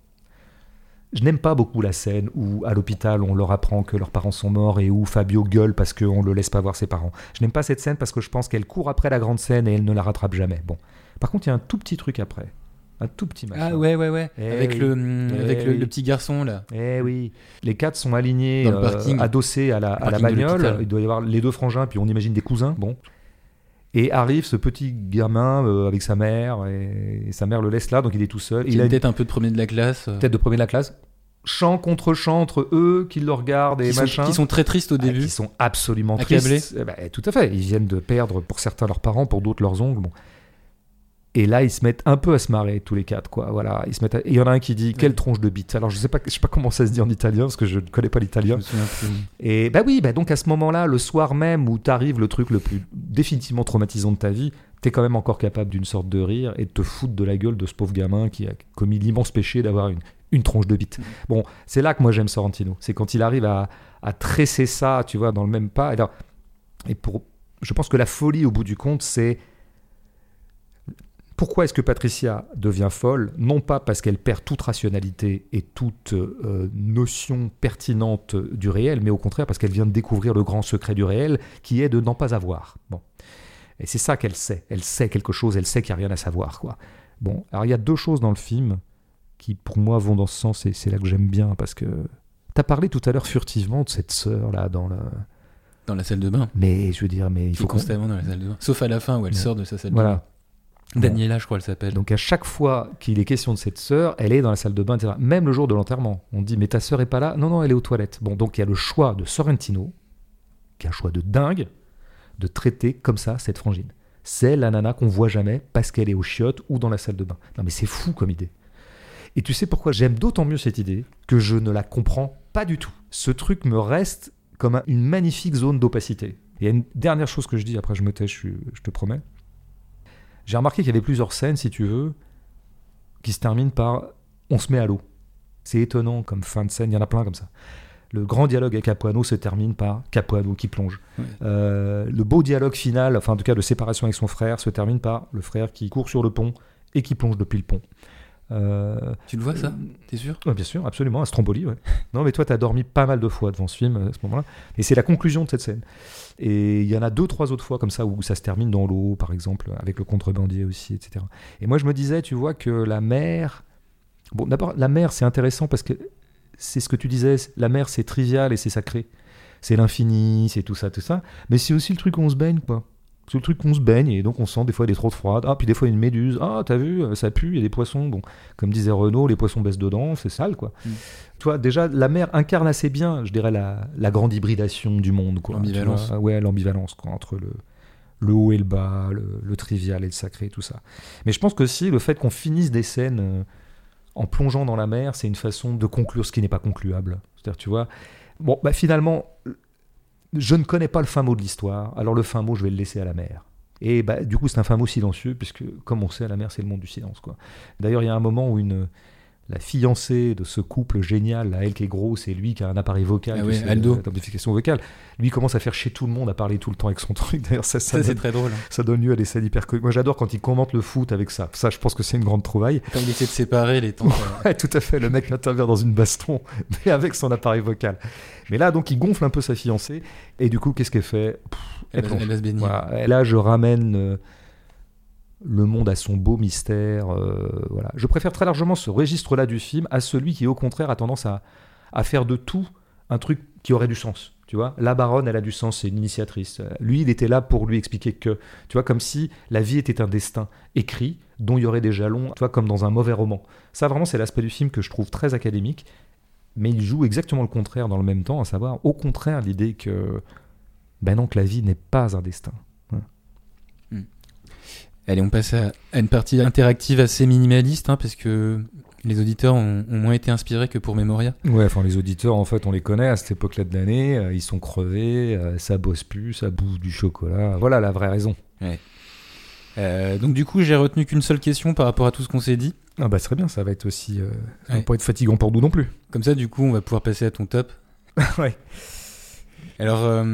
Je n'aime pas beaucoup la scène où, à l'hôpital, on leur apprend que leurs parents sont morts et où Fabio gueule parce qu'on ne le laisse pas voir ses parents. Je n'aime pas cette scène parce que je pense qu'elle court après la grande scène et elle ne la rattrape jamais. Bon. Par contre, il y a un tout petit truc après. Un tout petit machin. Ah ouais, ouais, ouais. Eh avec oui. le, hum, Eh avec le, oui. le petit garçon là. Eh oui, les quatre sont alignés, euh, adossés à la, à la bagnole. Il doit y avoir les deux frangins, puis on imagine des cousins. Bon. Et arrive ce petit gamin euh, avec sa mère, et, et sa mère le laisse là, donc il est tout seul. Il a tête un peu de premier de la classe. euh, une tête de premier de la classe. Chant contre chant entre eux qui le regardent et qui, sont, machin. qui sont très tristes au Ah, début. qui sont absolument Accablés. tristes. Eh ben, tout à fait. Ils viennent de perdre pour certains leurs parents, pour d'autres leurs oncles. Bon. Et là, ils se mettent un peu à se marrer tous les quatre, quoi. Voilà, ils se mettent. à- Et il y en a un qui dit quelle tronche de bite. Alors je sais pas, je sais pas comment ça se dit en italien parce que je ne connais pas l'italien. Et bah oui, bah donc à ce moment-là, le soir même où t'arrives le truc le plus définitivement traumatisant de ta vie, t'es quand même encore capable d'une sorte de rire et de te foutre de la gueule de ce pauvre gamin qui a commis l'immense péché d'avoir une, une tronche de bite. Bon, c'est là que moi j'aime Sorrentino. C'est quand il arrive à, à tresser ça, tu vois, dans le même pas. Alors- et pour, je pense que la folie au bout du compte, c'est pourquoi est-ce que Patricia devient folle? Non pas parce qu'elle perd toute rationalité et toute euh, notion pertinente du réel, mais au contraire parce qu'elle vient de découvrir le grand secret du réel, qui est de n'en pas avoir. Bon. Et c'est ça qu'elle sait. Elle sait quelque chose, elle sait qu'il n'y a rien à savoir. Quoi. Bon, alors il y a deux choses dans le film qui, pour moi, vont dans ce sens, et c'est là que j'aime bien, parce que... T'as parlé tout à l'heure furtivement de cette sœur, là, dans le... Dans la salle de bain. Mais je veux dire, mais il faut constamment dans la salle de bain. Sauf à la fin où elle Ouais. sort de sa salle de Voilà. bain. Daniela, je crois, elle s'appelle. Donc à chaque fois qu'il est question de cette sœur, elle est dans la salle de bain, etc. Même le jour de l'enterrement, on dit mais ta sœur est pas là? Non, non, elle est aux toilettes. Bon, donc il y a le choix de Sorrentino, qui est un choix de dingue, de traiter comme ça cette frangine. C'est la nana qu'on voit jamais parce qu'elle est au chiottes ou dans la salle de bain. Non mais c'est fou comme idée. Et tu sais pourquoi j'aime d'autant mieux cette idée que je ne la comprends pas du tout. Ce truc me reste comme une magnifique zone d'opacité. Il y a une dernière chose que je dis, après je me tais, je, je te promets. J'ai remarqué qu'il y avait plusieurs scènes, si tu veux, qui se terminent par on se met à l'eau. C'est étonnant comme fin de scène, il y en a plein comme ça. Le grand dialogue avec Capuano se termine par Capuano qui plonge. Euh, le beau dialogue final, enfin en tout cas de séparation avec son frère, se termine par le frère qui court sur le pont et qui plonge depuis le pont. Euh, Tu le vois ça T'es sûr Ouais, bien sûr, absolument, à Stromboli. Ouais. Non, mais toi, t'as dormi pas mal de fois devant ce film à ce moment-là. Et c'est la conclusion de cette scène. Et il y en a deux, trois autres fois comme ça où ça se termine dans l'eau, par exemple, avec le contrebandier aussi, etc. Et moi, je me disais, tu vois, que la mer. Bon, d'abord, la mer, c'est intéressant parce que c'est ce que tu disais, la mer, c'est trivial et c'est sacré. C'est l'infini, c'est tout ça, tout ça. Mais c'est aussi le truc où on se baigne, quoi. C'est le truc qu'on se baigne et donc on sent des fois des trop froides. Ah, puis des fois une méduse. Ah, t'as vu, euh, ça pue, il y a des poissons. Bon, comme disait Renaud, les poissons baissent dedans, c'est sale, quoi. Mm. Tu vois, déjà, la mer incarne assez bien, je dirais, la, la grande hybridation du monde, quoi. L'ambivalence. Ouais, l'ambivalence, quoi, entre le, le haut et le bas, le, le trivial et le sacré, tout ça. Mais je pense que si le fait qu'on finisse des scènes euh, en plongeant dans la mer, c'est une façon de conclure ce qui n'est pas concluable. C'est-à-dire, tu vois, bon, bah finalement, je ne connais pas le fin mot de l'histoire, alors le fin mot, je vais le laisser à la mer. Et bah, du coup, c'est un fin mot silencieux, puisque, comme on sait, la mer, c'est le monde du silence. D'ailleurs, il y a un moment où une, la fiancée de ce couple génial, là, elle qui est grosse, et lui qui a un appareil vocal, Ah euh, d'amplification vocale, lui commence à faire chier tout le monde, à parler tout le temps avec son truc. D'ailleurs, ça, ça, Ça, c'est donne, très drôle. hein. ça donne lieu à des scènes hyper comiques. Moi, j'adore quand il commente le foot avec ça. Ça, je pense que c'est une grande trouvaille. Quand il essaie de séparer les temps. euh, Ouais, tout à fait. Le mec intervient dans une baston, mais avec son appareil vocal. Mais là, donc, il gonfle un peu sa fiancée. Et du coup, qu'est-ce qu'elle fait? Pff, elle, elle va se baigner. Voilà. Et là, je ramène euh, le monde à son beau mystère. euh, voilà. Je préfère très largement ce registre-là du film à celui qui, au contraire, a tendance à, à faire de tout un truc qui aurait du sens. Tu vois, la baronne, elle a du sens, c'est une initiatrice. Lui, il était là pour lui expliquer que, tu vois, comme si la vie était un destin écrit dont il y aurait des jalons, tu vois, comme dans un mauvais roman. Ça, vraiment, c'est l'aspect du film que je trouve très académique, mais il joue exactement le contraire dans le même temps, à savoir, au contraire, l'idée que, ben non, que la vie n'est pas un destin. Allez, on passe à, à une partie interactive assez minimaliste, hein, parce que les auditeurs ont, ont moins été inspirés que pour Memoria. Ouais, enfin les auditeurs, en fait, on les connaît à cette époque-là de l'année, euh, ils sont crevés, euh, ça bosse plus, ça bouffe du chocolat. Voilà la vraie raison. Euh, donc du coup, j'ai retenu qu'une seule question par rapport à tout ce qu'on s'est dit. Ah bah très bien, ça va être aussi... Euh, ça va Ouais. pas être fatigant pour nous non plus. Comme ça, du coup, on va pouvoir passer à ton top. ouais. Alors,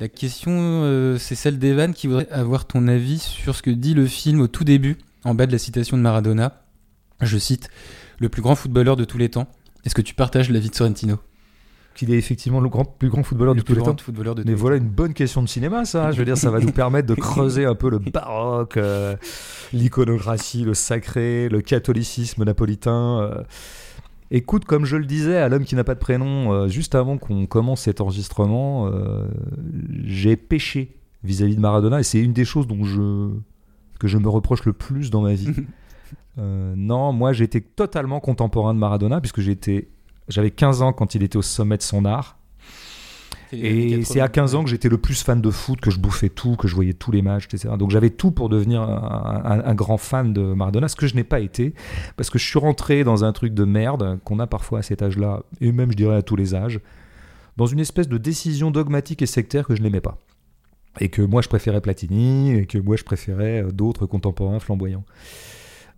la question, euh, c'est celle d'Evan qui voudrait avoir ton avis sur ce que dit le film au tout début, en bas de la citation de Maradona. Je cite Le plus grand footballeur de tous les temps. Est-ce que tu partages l'avis de Sorrentino? Qu'il est effectivement le grand, plus grand footballeur Le de tous les temps. footballeur de Mais voilà une bonne question de cinéma, ça. Je veux dire, ça va nous permettre de creuser un peu le baroque, euh, l'iconographie, le sacré, le catholicisme napolitain. euh. Écoute, comme je le disais à l'homme qui n'a pas de prénom, euh, juste avant qu'on commence cet enregistrement, euh, j'ai péché vis-à-vis de Maradona et c'est une des choses dont je que je me reproche le plus dans ma vie. Euh, non, moi j'étais totalement contemporain de Maradona puisque j'étais j'avais 15 ans quand il était au sommet de son art. Et c'est à 15 ans que j'étais le plus fan de foot, que je bouffais tout, que je voyais tous les matchs, etc. Donc j'avais tout pour devenir un, un- un grand fan de Maradona, ce que je n'ai pas été, parce que je suis rentré dans un truc de merde qu'on a parfois à cet âge-là, et même je dirais à tous les âges, dans une espèce de décision dogmatique et sectaire que je n'aimais pas. Et que moi je préférais Platini, et que moi je préférais euh, d'autres contemporains flamboyants.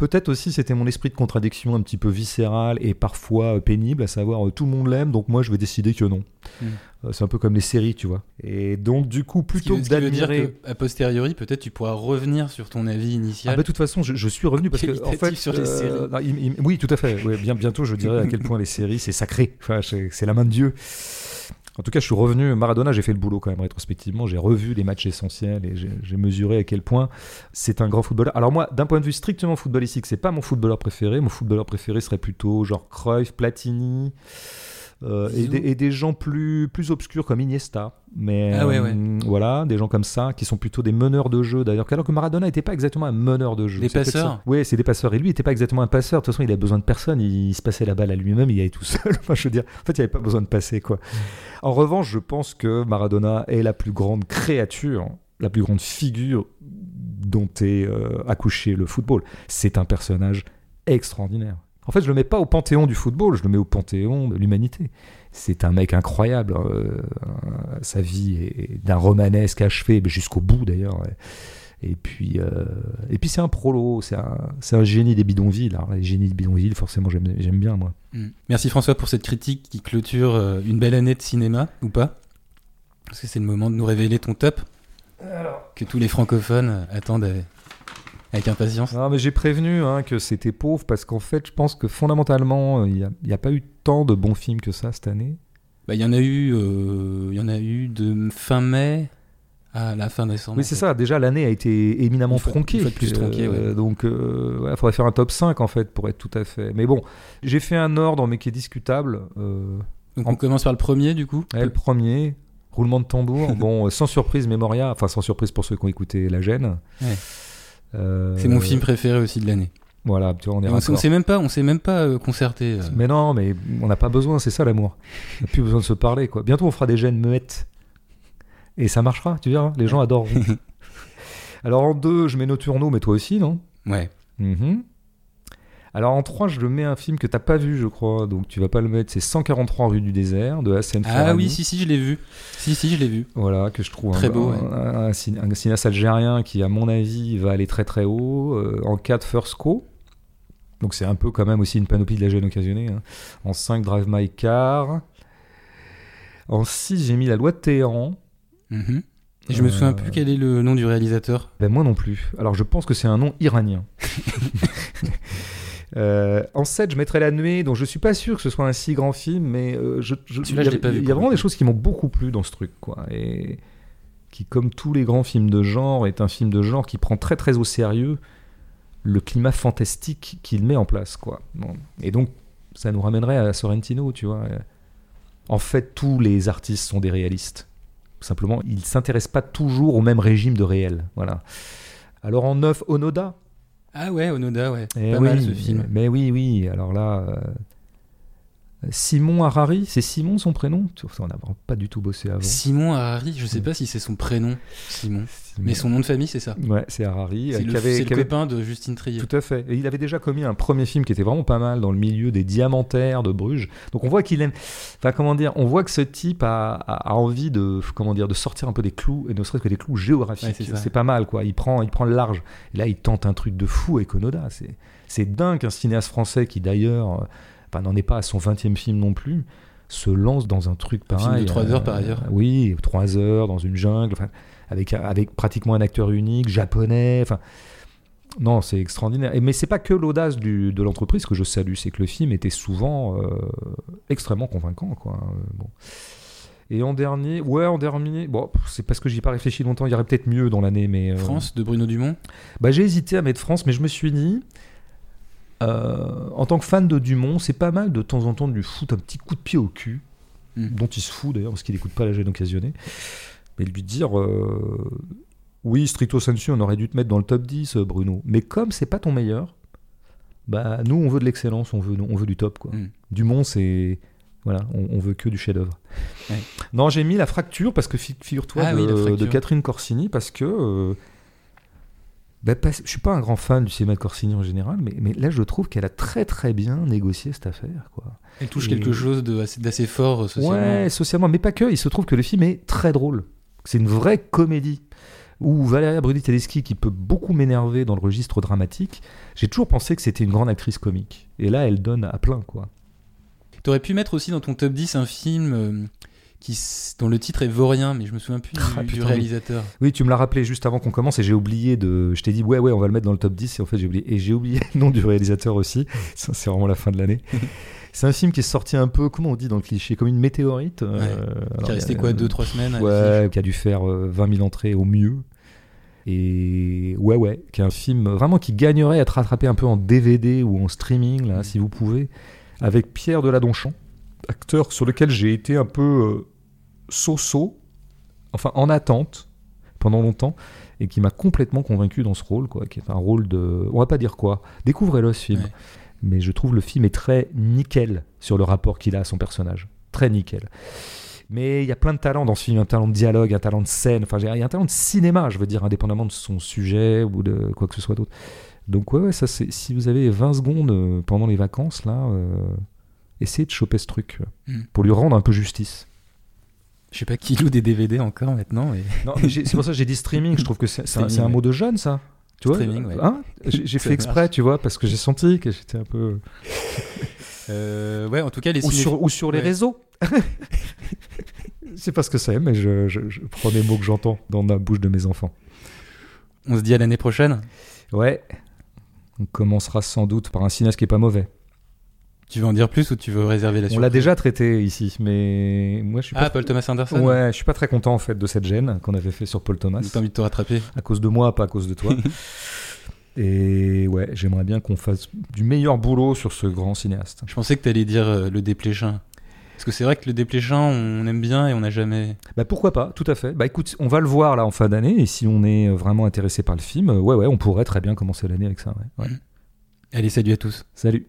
Peut-être aussi c'était mon esprit de contradiction un petit peu viscéral et parfois euh, pénible, à savoir euh, tout le monde l'aime, donc moi je vais décider que non. Mm. Euh, C'est un peu comme les séries, tu vois. Et donc du coup, Ce plutôt que ce qui veut dire d'admirer... que, a posteriori, peut-être tu pourras revenir sur ton avis Ah initial. bah, de toute façon, je, je suis revenu parce que en fait, sur les séries. non, il- il- oui, tout à fait. Ouais, bien bientôt, je dirais à quel point les séries c'est sacré. Enfin, c'est la main de Dieu. En tout cas, je suis revenu. Maradona, j'ai fait le boulot quand même rétrospectivement. J'ai revu les matchs essentiels et j'ai mesuré à quel point c'est un grand footballeur. Alors moi, d'un point de vue strictement footballistique, c'est pas mon footballeur préféré. Mon footballeur préféré serait plutôt genre Cruyff, Platini. Euh, et, des, et des gens plus, plus obscurs comme Iniesta. Mais Ah ouais, ouais. euh, voilà, des gens comme ça qui sont plutôt des meneurs de jeu d'ailleurs. Alors que Maradona n'était pas exactement un meneur de jeu. Des passeurs. Oui, c'est des passeurs. Et lui, il n'était pas exactement un passeur. De toute façon, il avait besoin de personne. Il, se passait la balle à lui-même. Il allait tout seul. Enfin, je veux dire, en fait, il n'y avait pas besoin de passer quoi. En revanche, je pense que Maradona est la plus grande créature, la plus grande figure dont est euh, accouché le football. C'est un personnage extraordinaire. En fait, je le mets pas au panthéon du football, je le mets au panthéon de l'humanité. C'est un mec incroyable. euh, sa vie est d'un romanesque achevé, jusqu'au bout d'ailleurs. Et puis, euh, et puis c'est un prolo, c'est un, génie des bidonvilles. Alors, les génies des bidonvilles, forcément, j'aime, bien moi. Mm. Merci François pour cette critique qui clôture euh, une belle année de cinéma, ou pas? Parce que c'est le moment de nous révéler ton top, que tous les francophones attendent euh, avec impatience. Non, mais j'ai prévenu hein, que c'était pauvre parce qu'en fait, je pense que fondamentalement, il n'y a, pas eu tant de bons films que ça cette année. Bah, Il y en a eu, euh, il y en a eu de fin mai à la fin décembre. Oui, c'est ça. Déjà, l'année a été éminemment fois- tronquée. plus tronquée, Euh, Donc, il faudrait faire un top 5 en fait pour être tout à fait. Mais bon, j'ai fait un ordre, mais qui est discutable. Euh, Donc on commence par le premier du coup? ouais, le premier, roulement de tambour. bon, euh, sans surprise, Memoria. Enfin, sans surprise pour ceux qui ont écouté La Gêne. Euh, C'est mon film préféré aussi de l'année. Voilà, tu vois, on est On, on s'est même pas, on s'est même pas euh, concerté. euh. Mais non, mais on n'a pas besoin, c'est ça l'amour. On n'a plus besoin de se parler, quoi. Bientôt, on fera des gènes muettes. Et ça marchera, tu verras. Les gens adoreront. Alors, en deux, je mets Nocturno, mais toi aussi, non? Ouais. Mhm. Alors, en trois, je le mets un film que t'as pas vu, je crois. Donc, tu vas pas le mettre. C'est 143 rue du désert de Hassan Ah Ferrani. oui, si si, je l'ai vu. Si si, je l'ai vu. Voilà, que je trouve Très un, beau, un, ouais. un- un cin- un cinéaste algérien qui, à mon avis, va aller très très haut. euh, en 4, First Co. Donc c'est un peu quand même aussi une panoplie de la gêne occasionnée. hein. En 5, Drive My Car. En 6, j'ai mis La Loi de Téhéran. Mhm. Et je me Euh, souviens plus quel est le nom du réalisateur. Ben moi non plus. Alors je pense que c'est un nom iranien. Euh, en 7, je mettrais La Nuée, dont je suis pas sûr que ce soit un si grand film, mais euh, je, je- il y a- pas vu, il y a vraiment des choses qui m'ont beaucoup plu dans ce truc, quoi. Et qui, comme tous les grands films de genre, est un film de genre qui prend très très au sérieux le climat fantastique qu'il met en place, quoi. Et donc, ça nous ramènerait à Sorrentino, tu vois. En fait, tous les artistes sont des réalistes. Simplement, ils s'intéressent pas toujours au même régime de réel, voilà. Alors en 9, Onoda, Ah ouais, Onoda, ouais. eh pas oui, mal ce film. Mais oui, oui. Alors là, euh, Simon Harari, c'est Simon son prénom? On n'a pas du tout bossé avant. Simon Harari, je sais pas si c'est son prénom, Simon. Simon. Mais son nom de famille, c'est ça. Ouais, c'est Harari. euh, C'est qui le, avait- le copain de Justine Trier. Tout à fait. Et il avait déjà commis un premier film qui était vraiment pas mal dans le milieu des diamantaires de Bruges. Donc on voit qu'il aime. Enfin comment dire On voit que ce type a, a- a envie de comment dire de sortir un peu des clous et ne serait-ce que des clous Ouais, géographiques. c'est ça. c'est pas mal quoi. Il prend il prend le large. Et là il tente un truc de fou avec Onoda. C'est c'est dingue qu'un cinéaste français qui d'ailleurs euh, enfin, n'en est pas à son 20e film non plus se lance dans un truc Un pareil. film de trois euh, heures, par ailleurs. Oui, trois heures dans une jungle. Enfin, avec, avec pratiquement un acteur unique, japonais. Enfin, non, c'est extraordinaire. Et, mais c'est pas que l'audace de l'entreprise que je salue, c'est que le film était souvent euh, extrêmement convaincant. Quoi. Euh, bon. Et en dernier, ouais, en dernier, bon, c'est parce que j'y ai pas réfléchi longtemps, il y aurait peut-être mieux dans l'année, mais. euh, France de Bruno Dumont? bah, j'ai hésité à mettre France, mais je me suis dit, euh, en tant que fan de Dumont, c'est pas mal de temps en temps de lui foutre un petit coup de pied au cul, Mm. dont il se fout d'ailleurs, parce qu'il n'écoute pas la gêne occasionnée, mais lui dire, euh, oui, stricto sensu, on aurait dû te mettre dans le top 10, euh, Bruno, mais comme c'est pas ton meilleur, bah nous on veut de l'excellence, on veut, on veut du top. Quoi. Mm. Dumont, c'est. Voilà, on, on veut que du chef-d'œuvre. Ouais. Non, j'ai mis la fracture parce que fi- figure-toi Ah de, oui, Catherine Corsini parce que euh, ben, parce- je suis pas un grand fan du cinéma de Corsini en général, mais, mais là je trouve qu'elle a très très bien négocié cette affaire. Quoi. Elle touche Et- quelque chose d'assez fort euh, socialement. Ouais, socialement, mais pas que. Il se trouve que le film est très drôle. C'est une vraie comédie. Où Valéria Bruni Tedeschi, qui peut beaucoup m'énerver dans le registre dramatique, j'ai toujours pensé que c'était une grande actrice comique. Et là, elle donne à plein, quoi. T'aurais pu mettre aussi dans ton top 10 un film euh, qui, dont le titre est Vaurien, mais je me souviens plus du, Ah, du putain, réalisateur. Oui, tu me l'as rappelé juste avant qu'on commence et j'ai oublié de. Je t'ai dit, ouais, ouais, on va le mettre dans le top 10 et en fait, j'ai oublié. Et j'ai oublié le nom du réalisateur aussi. Ça, c'est vraiment la fin de l'année. C'est un film qui est sorti un peu, comment on dit dans le cliché, comme une météorite. euh, Ouais. alors, qui est resté quoi, 2-3 semaines Ouais, qui a dû faire euh, 20 000 entrées au mieux. Et ouais, ouais, qui est un film vraiment qui gagnerait à être rattrapé un peu en DVD ou en streaming, là, Mm. si vous pouvez, avec Pierre Deladonchamp, acteur sur lequel j'ai été un peu euh, so-so, enfin en attente pendant longtemps, et qui m'a complètement convaincu dans ce rôle, quoi, qui est un rôle de... On va pas dire quoi. Découvrez-le ce film. Ouais. Mais je trouve le film est très nickel sur le rapport qu'il a à son personnage. Très nickel. Mais il y a plein de talents dans ce film, un talent de dialogue, un talent de scène, enfin il y a un talent de cinéma, je veux dire, indépendamment de son sujet ou de quoi que ce soit d'autre. Donc ouais, ouais, ça c'est si vous avez 20 secondes euh, pendant les vacances là, euh, essayez de choper ce truc Mm. pour lui rendre un peu justice. Je sais pas qui loue des DVD encore maintenant. Non, mais c'est pour ça que j'ai dit streaming. Je trouve que c'est c'est un, c'est mot de jeune, ça. Tu vois Streaming, ouais. Hein J'ai fait exprès, tu vois, parce que j'ai senti que j'étais un peu. Euh, ouais, en tout cas, les Ou sur, ou sur les Ouais. réseaux. je sais pas ce que c'est, mais je, je- je prends des mots que j'entends dans la bouche de mes enfants. On se dit à l'année prochaine? Ouais. On commencera sans doute par un cinéaste qui est pas mauvais. Tu veux en dire plus ou tu veux réserver la On surprise l'a déjà traité ici, mais moi je suis pas. Ah, Paul Thomas Anderson Ouais, je suis pas très content en fait de cette gêne qu'on avait fait sur Paul Thomas. T'as envie de te rattraper à cause de moi, pas à cause de toi. Et ouais, j'aimerais bien qu'on fasse du meilleur boulot sur ce grand cinéaste. Je pensais que t'allais dire euh, le dépléchin. Parce que c'est vrai que le dépléchin, on aime bien et on n'a jamais. Bah pourquoi pas, tout à fait. Bah écoute, on va le voir là en fin d'année, et si on est vraiment intéressé par le film, euh, ouais ouais, on pourrait très bien commencer l'année avec ça. ouais. Ouais. Allez, salut à tous. Salut.